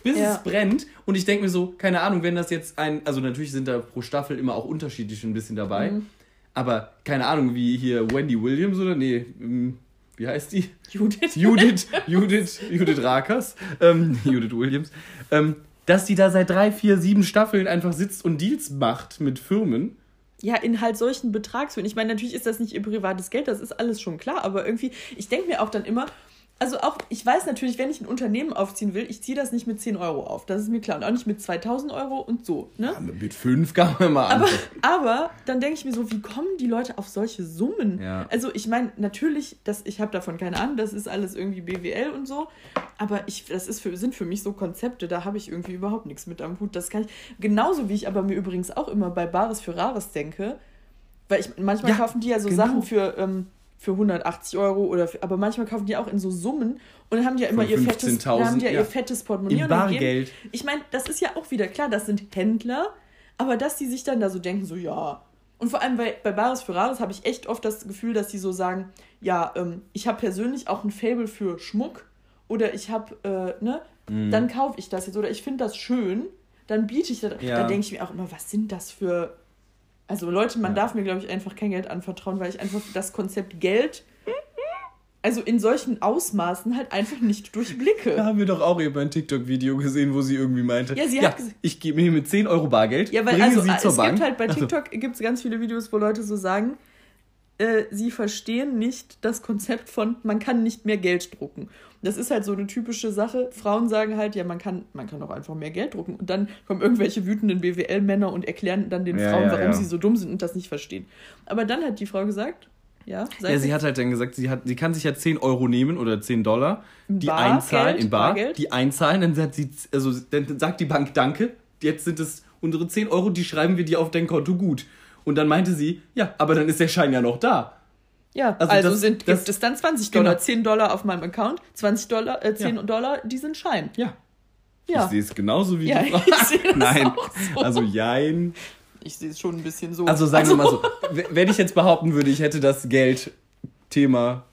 bis Ja. es brennt. Und ich denke mir so, keine Ahnung, wenn das jetzt ein, also natürlich sind da pro Staffel immer auch unterschiedlich ein bisschen dabei, Mhm. aber keine Ahnung, wie hier Wendy Williams oder nee, ähm, wie heißt die? Judith. Judith, Judith, Judith Rakers, ähm, Judith Williams, ähm, dass die da seit drei, vier, sieben Staffeln einfach sitzt und Deals macht mit Firmen. Ja, in halt solchen Betragshöhen. Ich meine, natürlich ist das nicht ihr privates Geld, das ist alles schon klar, aber irgendwie, ich denke mir auch dann immer, also auch, ich weiß natürlich, wenn ich ein Unternehmen aufziehen will, ich ziehe das nicht mit 10 Euro auf. Das ist mir klar. Und auch nicht mit 2000 Euro und so. Ne? Ja, mit 5 kann man mal aber, aber dann denke ich mir so, wie kommen die Leute auf solche Summen? Ja. Also ich meine, natürlich, das, ich habe davon keine Ahnung, das ist alles irgendwie BWL und so. Aber ich, das ist für, sind für mich so Konzepte, da habe ich irgendwie überhaupt nichts mit am Hut. Das kann ich, genauso wie ich aber mir übrigens auch immer bei Bares für Rares denke, weil ich manchmal Ja, kaufen die ja so genau. Sachen für, ähm, für 180 Euro oder für, aber manchmal kaufen die auch in so Summen und dann haben die ja immer ihr fettes, 15.000, dann haben die ja, ja. ihr fettes Portemonnaie. In und dann geben- Bargeld. Ich meine, das ist ja auch wieder klar, das sind Händler, aber dass die sich dann da so denken, so ja. Und vor allem bei, bei Bares für Rares habe ich echt oft das Gefühl, dass die so sagen, ja, ähm, ich habe persönlich auch ein Fable für Schmuck oder ich habe, äh, ne, Mhm. dann kaufe ich das jetzt oder ich finde das schön, dann biete ich das. Ja. Dann denke ich mir auch immer, was sind das für. Also Leute, man Ja. darf mir, glaube ich, einfach kein Geld anvertrauen, weil ich einfach das Konzept Geld, also in solchen Ausmaßen halt einfach nicht durchblicke. Da haben wir doch auch eben ein TikTok-Video gesehen, wo sie irgendwie meinte, Ja, sie hat ges- ich gebe mir mit 10 Euro Bargeld, Ja, weil bringe also sie äh, zur es Bank. gibt halt bei Also, TikTok gibt's ganz viele Videos, wo Leute so sagen, äh, sie verstehen nicht das Konzept von, man kann nicht mehr Geld drucken. Das ist halt so eine typische Sache. Frauen sagen halt, ja, man kann, man kann auch einfach mehr Geld drucken. Und dann kommen irgendwelche wütenden BWL-Männer und erklären dann den Ja, Frauen, ja, warum ja. sie so dumm sind und das nicht verstehen. Aber dann hat die Frau gesagt, ja, ja, sie hat halt dann gesagt, sie, hat, sie kann sich ja 10 Euro nehmen oder 10 Dollar, die Bargeld, einzahlen, in Bar, Bargeld. die einzahlen, dann sagt, sie, also, dann sagt die Bank Danke, jetzt sind es unsere 10 Euro, die schreiben wir dir auf dein Konto gut. Und dann meinte sie, ja, aber dann ist der Schein ja noch da. Ja, Also also, das- sind, das- gibt es dann 20 Dollar, Genau. 10 Dollar auf meinem Account, 20 Dollar, äh, 10 Ja. Dollar, die sind Schein. Ja. Ja. Ich sehe es genauso wie Ja, Frau. ich sehe das Nein, auch so. also jein. Ich sehe es schon ein bisschen so. Also sagen wir mal so, w- wenn ich jetzt behaupten würde, ich hätte das Geldthema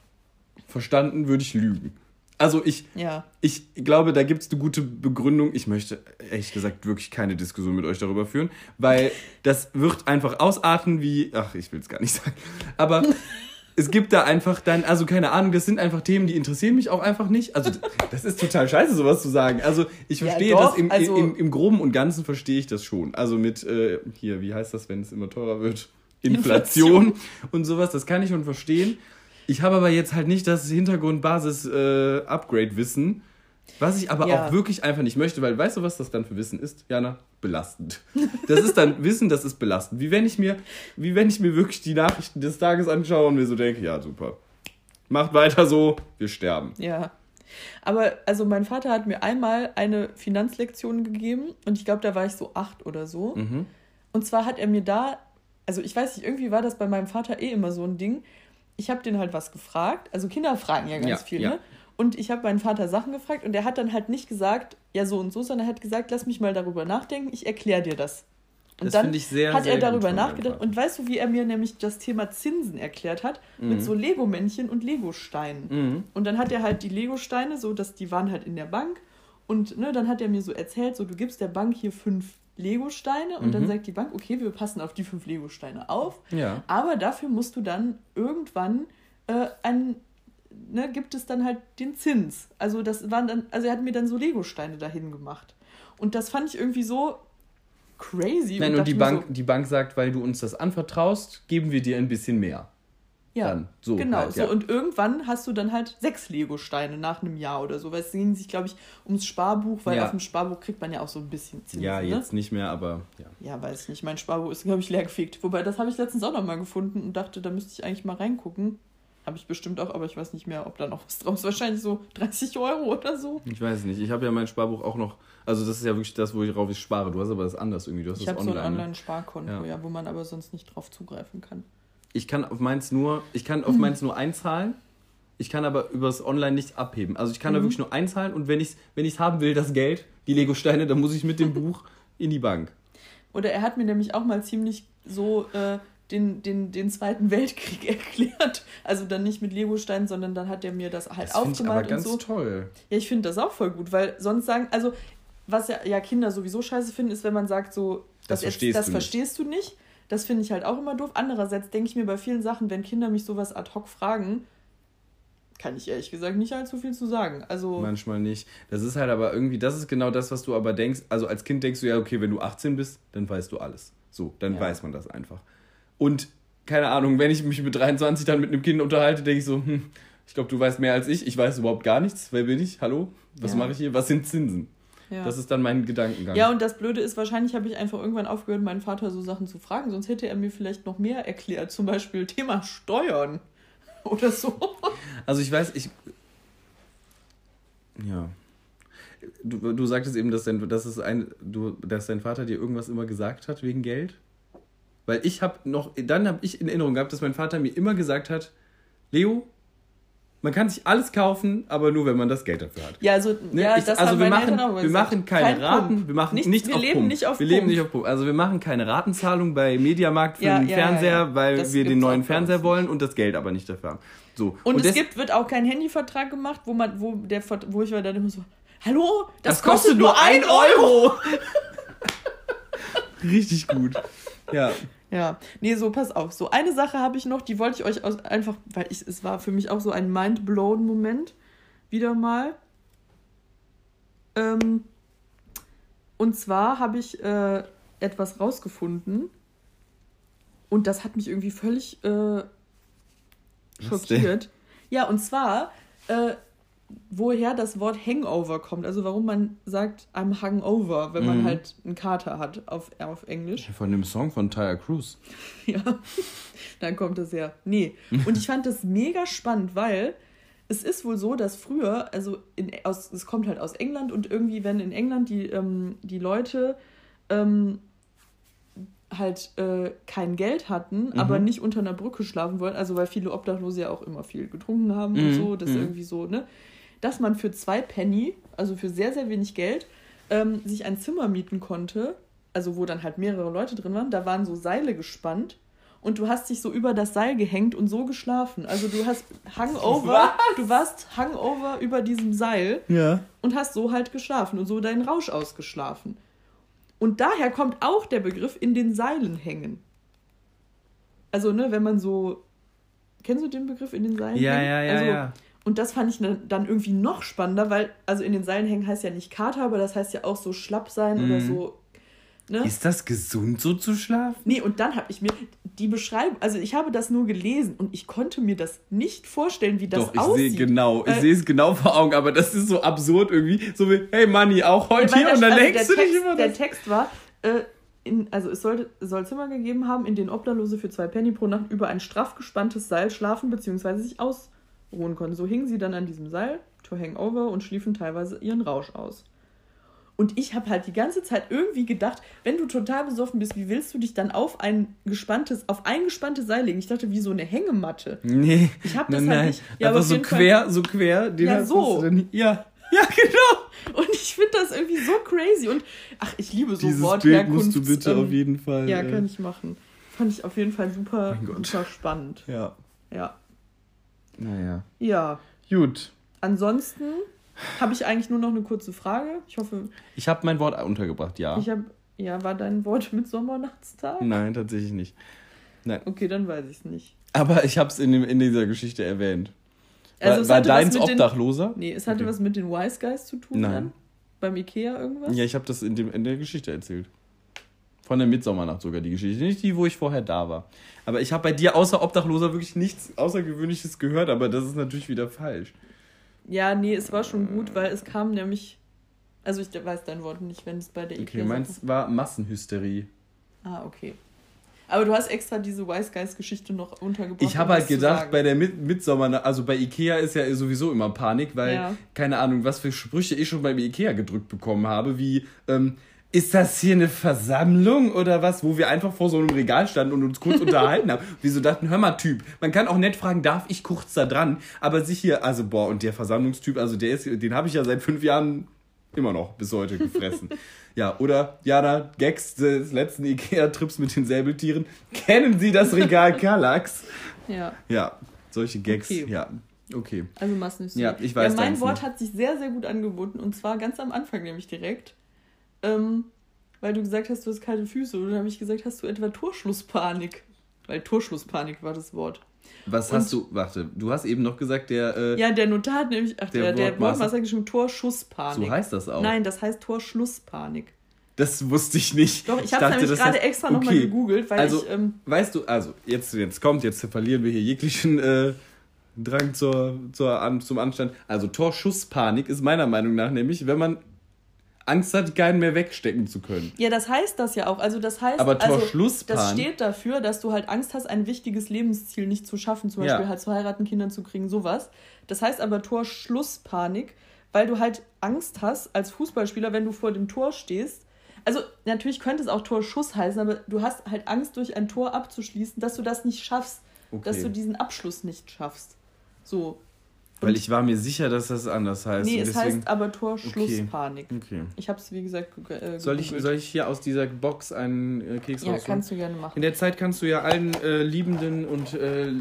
verstanden, würde ich lügen. Also ich, Ja. ich glaube, da gibt es eine gute Begründung. Ich möchte ehrlich gesagt wirklich keine Diskussion mit euch darüber führen, weil das wird einfach ausarten wie, ach, ich will es gar nicht sagen. Aber es gibt da einfach dann, also keine Ahnung, das sind einfach Themen, die interessieren mich auch einfach nicht. Also das ist total scheiße, sowas zu sagen. Also ich Ja, verstehe doch, das im, also- im, im Groben und Ganzen verstehe ich das schon. Also mit, äh, hier, wie heißt das, wenn es immer teurer wird? Inflation, Inflation. und sowas, das kann ich schon verstehen. Ich habe aber jetzt halt nicht das Hintergrund-Basis-Upgrade-Wissen, was ich aber Ja. auch wirklich einfach nicht möchte, weil weißt du, was das dann für Wissen ist, Jana? Belastend. Das ist dann Wissen, das ist belastend. Wie wenn ich mir, wie wenn ich mir wirklich die Nachrichten des Tages anschaue und mir so denke, ja, super. Macht weiter so, wir sterben. Ja. Aber also mein Vater hat mir einmal eine Finanzlektion gegeben und ich glaube, da war ich so acht oder so. Mhm. Und zwar hat er mir da, also ich weiß nicht, irgendwie war das bei meinem Vater eh immer so ein Ding. Ich habe den halt was gefragt. Also Kinder fragen ja ganz Ja, viel, ja. ne? Und ich habe meinen Vater Sachen gefragt und er hat dann halt nicht gesagt, ja so und so, sondern er hat gesagt, lass mich mal darüber nachdenken, ich erkläre dir das. Und Das dann sehr, hat sehr er darüber nachgedacht. Und weißt du, wie er mir nämlich das Thema Zinsen erklärt hat? Mit Mhm. so Lego-Männchen und Lego-Steinen. Mhm. Und dann hat er halt die Lego-Steine, so dass die waren halt in der Bank. Und ne, dann hat er mir so erzählt, so du gibst der Bank hier fünf Lego-Steine und dann Mhm. sagt die Bank, okay, wir passen auf die fünf Lego-Steine auf. Ja. Aber dafür musst du dann irgendwann äh, ein, ne, gibt es dann halt den Zins. Also das waren dann, also er hat mir dann so Lego-Steine dahin gemacht. Und das fand ich irgendwie so crazy. Nein, und dachte die Bank, So, die Bank sagt, weil du uns das anvertraust, geben wir dir ein bisschen mehr. ja, dann, so genau. halt, so. ja. Und irgendwann hast du dann halt sechs Lego-Steine nach einem Jahr oder so. Weil es ging sich, glaube ich, ums Sparbuch, weil Ja. auf dem Sparbuch kriegt man ja auch so ein bisschen Zinsen. Ja, ne? jetzt nicht mehr, aber ja. Ja, weiß nicht. Mein Sparbuch ist, glaube ich, leer gefegt. Wobei, das habe ich letztens auch nochmal gefunden und dachte, da müsste ich eigentlich mal reingucken. Habe ich bestimmt auch, aber ich weiß nicht mehr, ob da noch was drauf ist. Wahrscheinlich so 30 Euro oder so. Ich weiß nicht. Ich habe ja mein Sparbuch auch noch. Also, das ist ja wirklich das, worauf ich spare. Du hast aber das anders irgendwie. Du hast Ich habe so ein ne? Online-Sparkonto, Ja. ja. wo man aber sonst nicht drauf zugreifen kann. Ich kann auf meins nur, ich kann auf meins nur einzahlen. Ich kann aber übers Online nicht abheben. Also ich kann da Mhm. wirklich nur einzahlen und wenn ich es wenn ich's haben will, das Geld, die Lego-Steine, dann muss ich mit dem Buch in die Bank. Oder er hat mir nämlich auch mal ziemlich so äh, den, den, den Zweiten Weltkrieg erklärt. Also dann nicht mit Legosteinen, sondern dann hat er mir das halt Das finde ich aber aufgemalt und ganz so. toll. Ja, ich finde das auch voll gut, weil sonst sagen, also was ja, ja Kinder sowieso scheiße finden, ist, wenn man sagt, so, Das verstehst das du nicht. verstehst du nicht. Das finde ich halt auch immer doof. Andererseits denke ich mir bei vielen Sachen, wenn Kinder mich sowas ad hoc fragen, kann ich ehrlich gesagt nicht allzu viel zu sagen. Also, Manchmal nicht. Das ist halt aber irgendwie, das ist genau das, was du aber denkst. Also als Kind denkst du ja, okay, wenn du 18 bist, dann weißt du alles. So, dann Ja. weiß man das einfach. Und keine Ahnung, wenn ich mich mit 23 dann mit einem Kind unterhalte, denke ich so, hm, Ich glaube, du weißt mehr als ich. Ich weiß überhaupt gar nichts. Wer bin ich? Hallo? Was Ja. mache ich hier? Was sind Zinsen? Ja. Das ist dann mein Gedankengang. Ja, und das Blöde ist, wahrscheinlich habe ich einfach irgendwann aufgehört, meinen Vater so Sachen zu fragen, sonst hätte er mir vielleicht noch mehr erklärt. Zum Beispiel Thema Steuern oder so. Also ich weiß, ich. Ja. Du, du sagtest eben, dass dein, dass, es ein, du, dass dein Vater dir irgendwas immer gesagt hat wegen Geld. Weil ich habe noch, dann habe ich in Erinnerung gehabt, dass mein Vater mir immer gesagt hat, Leo, man kann sich alles kaufen, aber nur wenn man das Geld dafür hat. Ja, also, Ne, ja, ich, das also wir machen, wir machen keine Kein Raten, Pump. wir machen Nichts- nichts wir auf leben Pump. nicht auf Wir leben Pump. nicht auf Pump. Also wir machen keine Ratenzahlung bei Mediamarkt für Ja, den ja, Fernseher, weil Das wir den neuen Fernseher wollen und das Geld aber nicht dafür haben. So. Und, es das- gibt, wird auch kein Handyvertrag gemacht, wo man, wo der, wo ich war dann immer so, hallo, das, Das kostet nur ein Euro. Richtig gut. Ja. Ja, nee, so pass auf. So eine Sache habe ich noch, die wollte ich euch aus, einfach, weil ich, es war für mich auch so ein mind-blown Moment. Wieder mal. Ähm, und zwar habe ich äh, etwas rausgefunden. Und das hat mich irgendwie völlig äh, schockiert. Ja, und zwar, äh, woher das Wort Hangover kommt. Also warum man sagt, I'm hungover, wenn man Mhm. halt einen Kater hat auf, auf Englisch. Von dem Song von Tyre Cruz. Ja, dann kommt das her. Nee. Und ich fand das mega spannend, weil es ist wohl so, dass früher, also in, aus, es kommt halt aus England und irgendwie, wenn in England die, ähm, die Leute ähm, halt äh, kein Geld hatten, Mhm. aber nicht unter einer Brücke schlafen wollten, also weil viele Obdachlose ja auch immer viel getrunken haben und Mhm, so, das mhm. irgendwie so, ne? Dass man für zwei Penny, also für sehr, sehr wenig Geld, ähm, sich ein Zimmer mieten konnte, also wo dann halt mehrere Leute drin waren, da waren so Seile gespannt und du hast dich so über das Seil gehängt und so geschlafen. Also du hast Hangover, du warst Hangover über diesem Seil Ja. und hast so halt geschlafen und so deinen Rausch ausgeschlafen. Und daher kommt auch der Begriff in den Seilen hängen. Also, ne, wenn man so. Kennst du den Begriff in den Seilen Ja, hängen? ja, ja, also, ja. Und das fand ich ne- dann irgendwie noch spannender, weil, also in den Seilen hängen heißt ja nicht Kater, aber das heißt ja auch so schlapp sein oder Mhm. so. Ne? Ist das gesund, so zu schlafen? Nee, und dann habe ich mir die Beschreibung, also ich habe das nur gelesen und ich konnte mir das nicht vorstellen, wie das Doch, ich aussieht. sehe genau, ich sehe es genau vor Augen, aber das ist so absurd irgendwie. So wie, hey Manni, auch heute hier und dann also denkst du der dich Text, immer Der das. Text war, äh, in, also es sollte, soll Zimmer gegeben haben, in denen Obdachlose für zwei Penny pro Nacht über ein straff gespanntes Seil schlafen bzw. sich ausruhen konnten. So hingen sie dann an diesem Seil, to hangover, und schliefen teilweise ihren Rausch aus. Und ich habe halt die ganze Zeit irgendwie gedacht, wenn du total besoffen bist, wie willst du dich dann auf ein gespanntes, auf ein gespanntes Seil legen? Ich dachte, wie so eine Hängematte. Nee. Ich hab das nein, halt nein. nicht- ja, aber so quer, so quer. Den Ja, hast so. du dann- Ja. Ja, genau. Und ich finde das irgendwie so crazy. Und ach, ich liebe so Dieses Bild Wortherkunft. musst du bitte auf jeden Fall. Ja, äh, kann ich machen. Fand ich auf jeden Fall super, super spannend. Ja. Ja. Naja. Ja. Gut. Ansonsten habe ich eigentlich nur noch eine kurze Frage. Ich hoffe, Ich habe mein Wort untergebracht, ja. ich habe. Ja, war dein Wort mit Sommernachtstag? Nein, tatsächlich nicht. Nein. Okay, dann weiß ich es nicht. Aber ich habe es in, dem- in dieser Geschichte erwähnt. War, Also war was deins mit den- Obdachloser? Nee, es hatte Okay. was mit den Wise Guys zu tun Nein. dann? Beim Ikea irgendwas? Ja, ich habe das in, dem, in der Geschichte erzählt. Von der Mitsommernacht sogar die Geschichte. Nicht die, wo ich vorher da war. Aber ich habe bei dir außer Obdachloser wirklich nichts Außergewöhnliches gehört, aber das ist natürlich wieder falsch. Ja, nee, es war schon gut, weil es kam nämlich. Also ich weiß dein Wort nicht, wenn es bei der Okay, Ikea meins war Massenhysterie. Ah, okay. Aber du hast extra diese Wise Guys Geschichte noch untergebracht. Ich habe um halt gedacht, bei der Mit Mitsommernacht, also bei Ikea ist ja sowieso immer Panik, weil, Ja. keine Ahnung, was für Sprüche ich schon beim Ikea gedrückt bekommen habe, wie, ähm, ist das hier eine Versammlung oder was, wo wir einfach vor so einem Regal standen und uns kurz unterhalten haben. Wir so dachten, hör mal, Typ, man kann auch nett fragen, darf ich kurz da dran? Aber sich hier, also boah, und der Versammlungstyp, also der ist, den habe ich ja seit fünf Jahren immer noch bis heute gefressen. ja, oder Jana, Gags des letzten Ikea-Trips mit den Säbeltieren. Kennen Sie das Regal Kallax? Ja, Ja, solche Gags, Okay. ja. Okay. also Massenhysterie. Ja, ich weiß Ja, mein Wort nicht. hat sich sehr, sehr gut angeboten und zwar ganz am Anfang nämlich direkt. Ähm, weil du gesagt hast, du hast kalte Füße. Und dann habe ich gesagt, hast du etwa Torschlusspanik? Weil Torschlusspanik war das Wort. Was Und- hast du, warte, du hast eben noch gesagt, der, äh, Ja, der Notar hat nämlich, ach, Der der, Wortmaster. Hat geschrieben Torschusspanik. so heißt das auch. Nein, das heißt Torschlusspanik. Das wusste ich nicht. Doch, ich Ich habe nämlich das gerade heißt- extra nochmal okay. gegoogelt, weil Also, ich, ähm, Weißt du, also, jetzt, jetzt kommt, jetzt verlieren wir hier jeglichen, äh, Drang zur, zur, an, zum Anstand. Also Torschusspanik ist meiner Meinung nach nämlich, wenn man Angst hat, keinen mehr wegstecken zu können. Ja, das heißt das ja auch. Also das heißt, Aber also, das steht dafür, dass du halt Angst hast, ein wichtiges Lebensziel nicht zu schaffen, zum Ja. Beispiel halt zu heiraten, Kinder zu kriegen, sowas. Das heißt aber Torschlusspanik, weil du halt Angst hast als Fußballspieler, wenn du vor dem Tor stehst. Also natürlich könnte es auch Torschuss heißen, aber du hast halt Angst, durch ein Tor abzuschließen, dass du das nicht schaffst, dass Okay. du diesen Abschluss nicht schaffst. So. Weil ich war mir sicher, dass das anders heißt. nee, es heißt aber Torschlusspanik. Okay. Ich habe es, wie gesagt, ge- äh, Soll ich, soll ich hier aus dieser Box einen äh, Keks Ja, rausholen? kannst du gerne machen. In der Zeit kannst du ja allen äh, Liebenden und äh,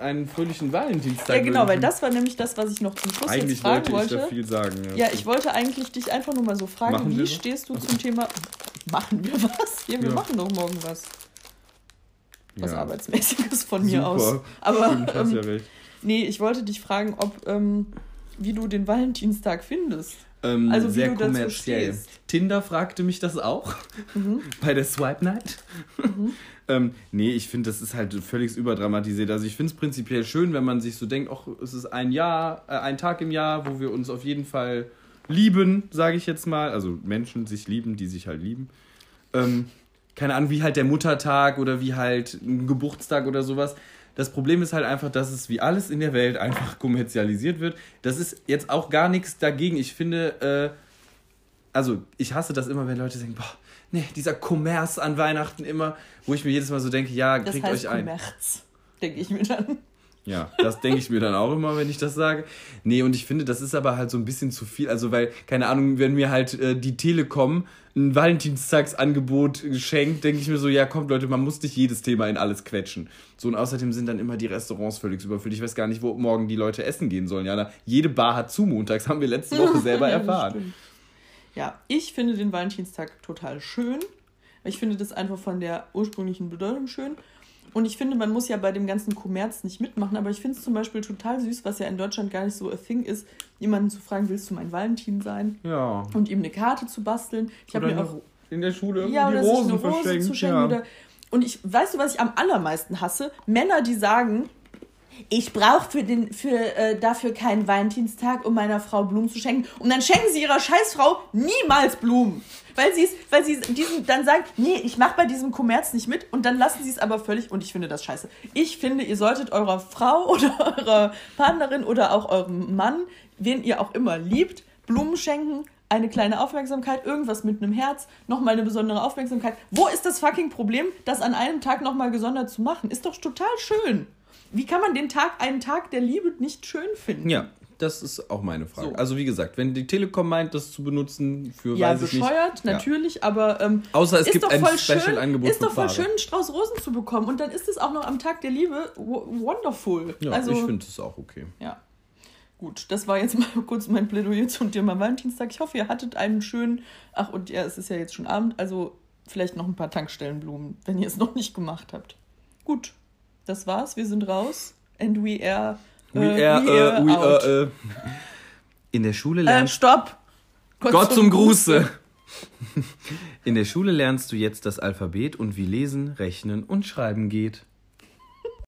einen fröhlichen Valentinstag Ja, genau, weil wünschen. das war nämlich das, was ich noch zum Schluss Eigentlich jetzt fragen wollte ich wollte. da viel sagen. Ja, ich wollte eigentlich dich einfach nur mal so fragen, Machen wie stehst du zum Thema. Machen wir was? Ja, wir Ja. machen doch morgen was. Was Ja. Arbeitsmäßiges von mir Super. aus. Aber Stimmt, hast ähm, ja recht. Nee, ich wollte dich fragen, ob ähm, wie du den Valentinstag findest. Ähm, also wie sehr kommerziell. Tinder fragte mich das auch Mhm. bei der Swipe Night. ähm, nee, ich finde, das ist halt völlig überdramatisiert. Also ich finde es prinzipiell schön, wenn man sich so denkt, ach, es ist ein Jahr, äh, ein Tag im Jahr, wo wir uns auf jeden Fall lieben, sage ich jetzt mal. Also Menschen sich lieben, die sich halt lieben. Ähm, keine Ahnung, wie halt der Muttertag oder wie halt ein Geburtstag oder sowas. Das Problem ist halt einfach, dass es wie alles in der Welt einfach kommerzialisiert wird. Das ist jetzt auch gar nichts dagegen. Ich finde, äh, also ich hasse das immer, wenn Leute sagen, boah, nee, dieser Kommerz an Weihnachten immer, wo ich mir jedes Mal so denke, ja, Das kriegt heißt euch ein. Kommerz, denke ich mir dann. Ja, das denke ich mir dann auch immer, wenn ich das sage. Nee, und ich finde, das ist aber halt so ein bisschen zu viel. Also, weil, keine Ahnung, wenn mir halt äh, die Telekom ein Valentinstagsangebot schenkt, denke ich mir so, ja, kommt Leute, man muss nicht jedes Thema in alles quetschen. So, und außerdem sind dann immer die Restaurants völlig überfüllt. Ich weiß gar nicht, wo morgen die Leute essen gehen sollen. Ja, jede Bar hat zu montags, haben wir letzte Woche selber Ja, erfahren. Ja, ich finde den Valentinstag total schön. Ich finde das einfach von der ursprünglichen Bedeutung schön. Und ich finde, man muss ja bei dem ganzen Kommerz nicht mitmachen, aber ich finde es zum Beispiel total süß, was ja in Deutschland gar nicht so a thing ist, jemanden zu fragen, willst du mein Valentin sein? Ja. Und ihm eine Karte zu basteln. Ich habe mir auch in der Schule ja, die Rosen eine Rose verschenkt. zu schenken. ja. Oder, und ich, weißt du, was ich am allermeisten hasse? Männer, die sagen, ich brauche für für, äh, dafür keinen Valentinstag, um meiner Frau Blumen zu schenken. Und dann schenken sie ihrer Scheißfrau niemals Blumen. Weil sie es, weil sie diesen, dann sagen, nee, ich mache bei diesem Kommerz nicht mit und dann lassen sie es aber völlig und ich finde das scheiße. Ich finde, ihr solltet eurer Frau oder eurer Partnerin oder auch eurem Mann, wen ihr auch immer liebt, Blumen schenken, eine kleine Aufmerksamkeit, irgendwas mit einem Herz, nochmal eine besondere Aufmerksamkeit. Wo ist das fucking Problem, das an einem Tag nochmal gesondert zu machen? Ist doch total schön. Wie kann man den Tag, einen Tag der Liebe nicht schön finden? Ja, das ist auch meine Frage. So. Also wie gesagt, wenn die Telekom meint, das zu benutzen für Ja, weiß ich nicht. bescheuert, natürlich, aber ähm, Außer es ist gibt doch ein voll Special-Angebot Ist doch voll schön, einen Strauß Rosen zu bekommen und dann ist es auch noch am Tag der Liebe wo- wonderful. Ja, also, ich finde es auch okay. ja. Gut, das war jetzt mal kurz mein Plädoyer zum Thema Valentinstag. Ich hoffe, ihr hattet einen schönen, ach und ja, es ist ja jetzt schon Abend, also vielleicht noch ein paar Tankstellenblumen, wenn ihr es noch nicht gemacht habt. Gut, das war's, wir sind raus and we are, We äh, are, we äh, are we out. are, äh. In der Schule äh, lernst stopp! Gott zum Gruße. In der Schule lernst du jetzt das Alphabet und wie Lesen, Rechnen und Schreiben geht.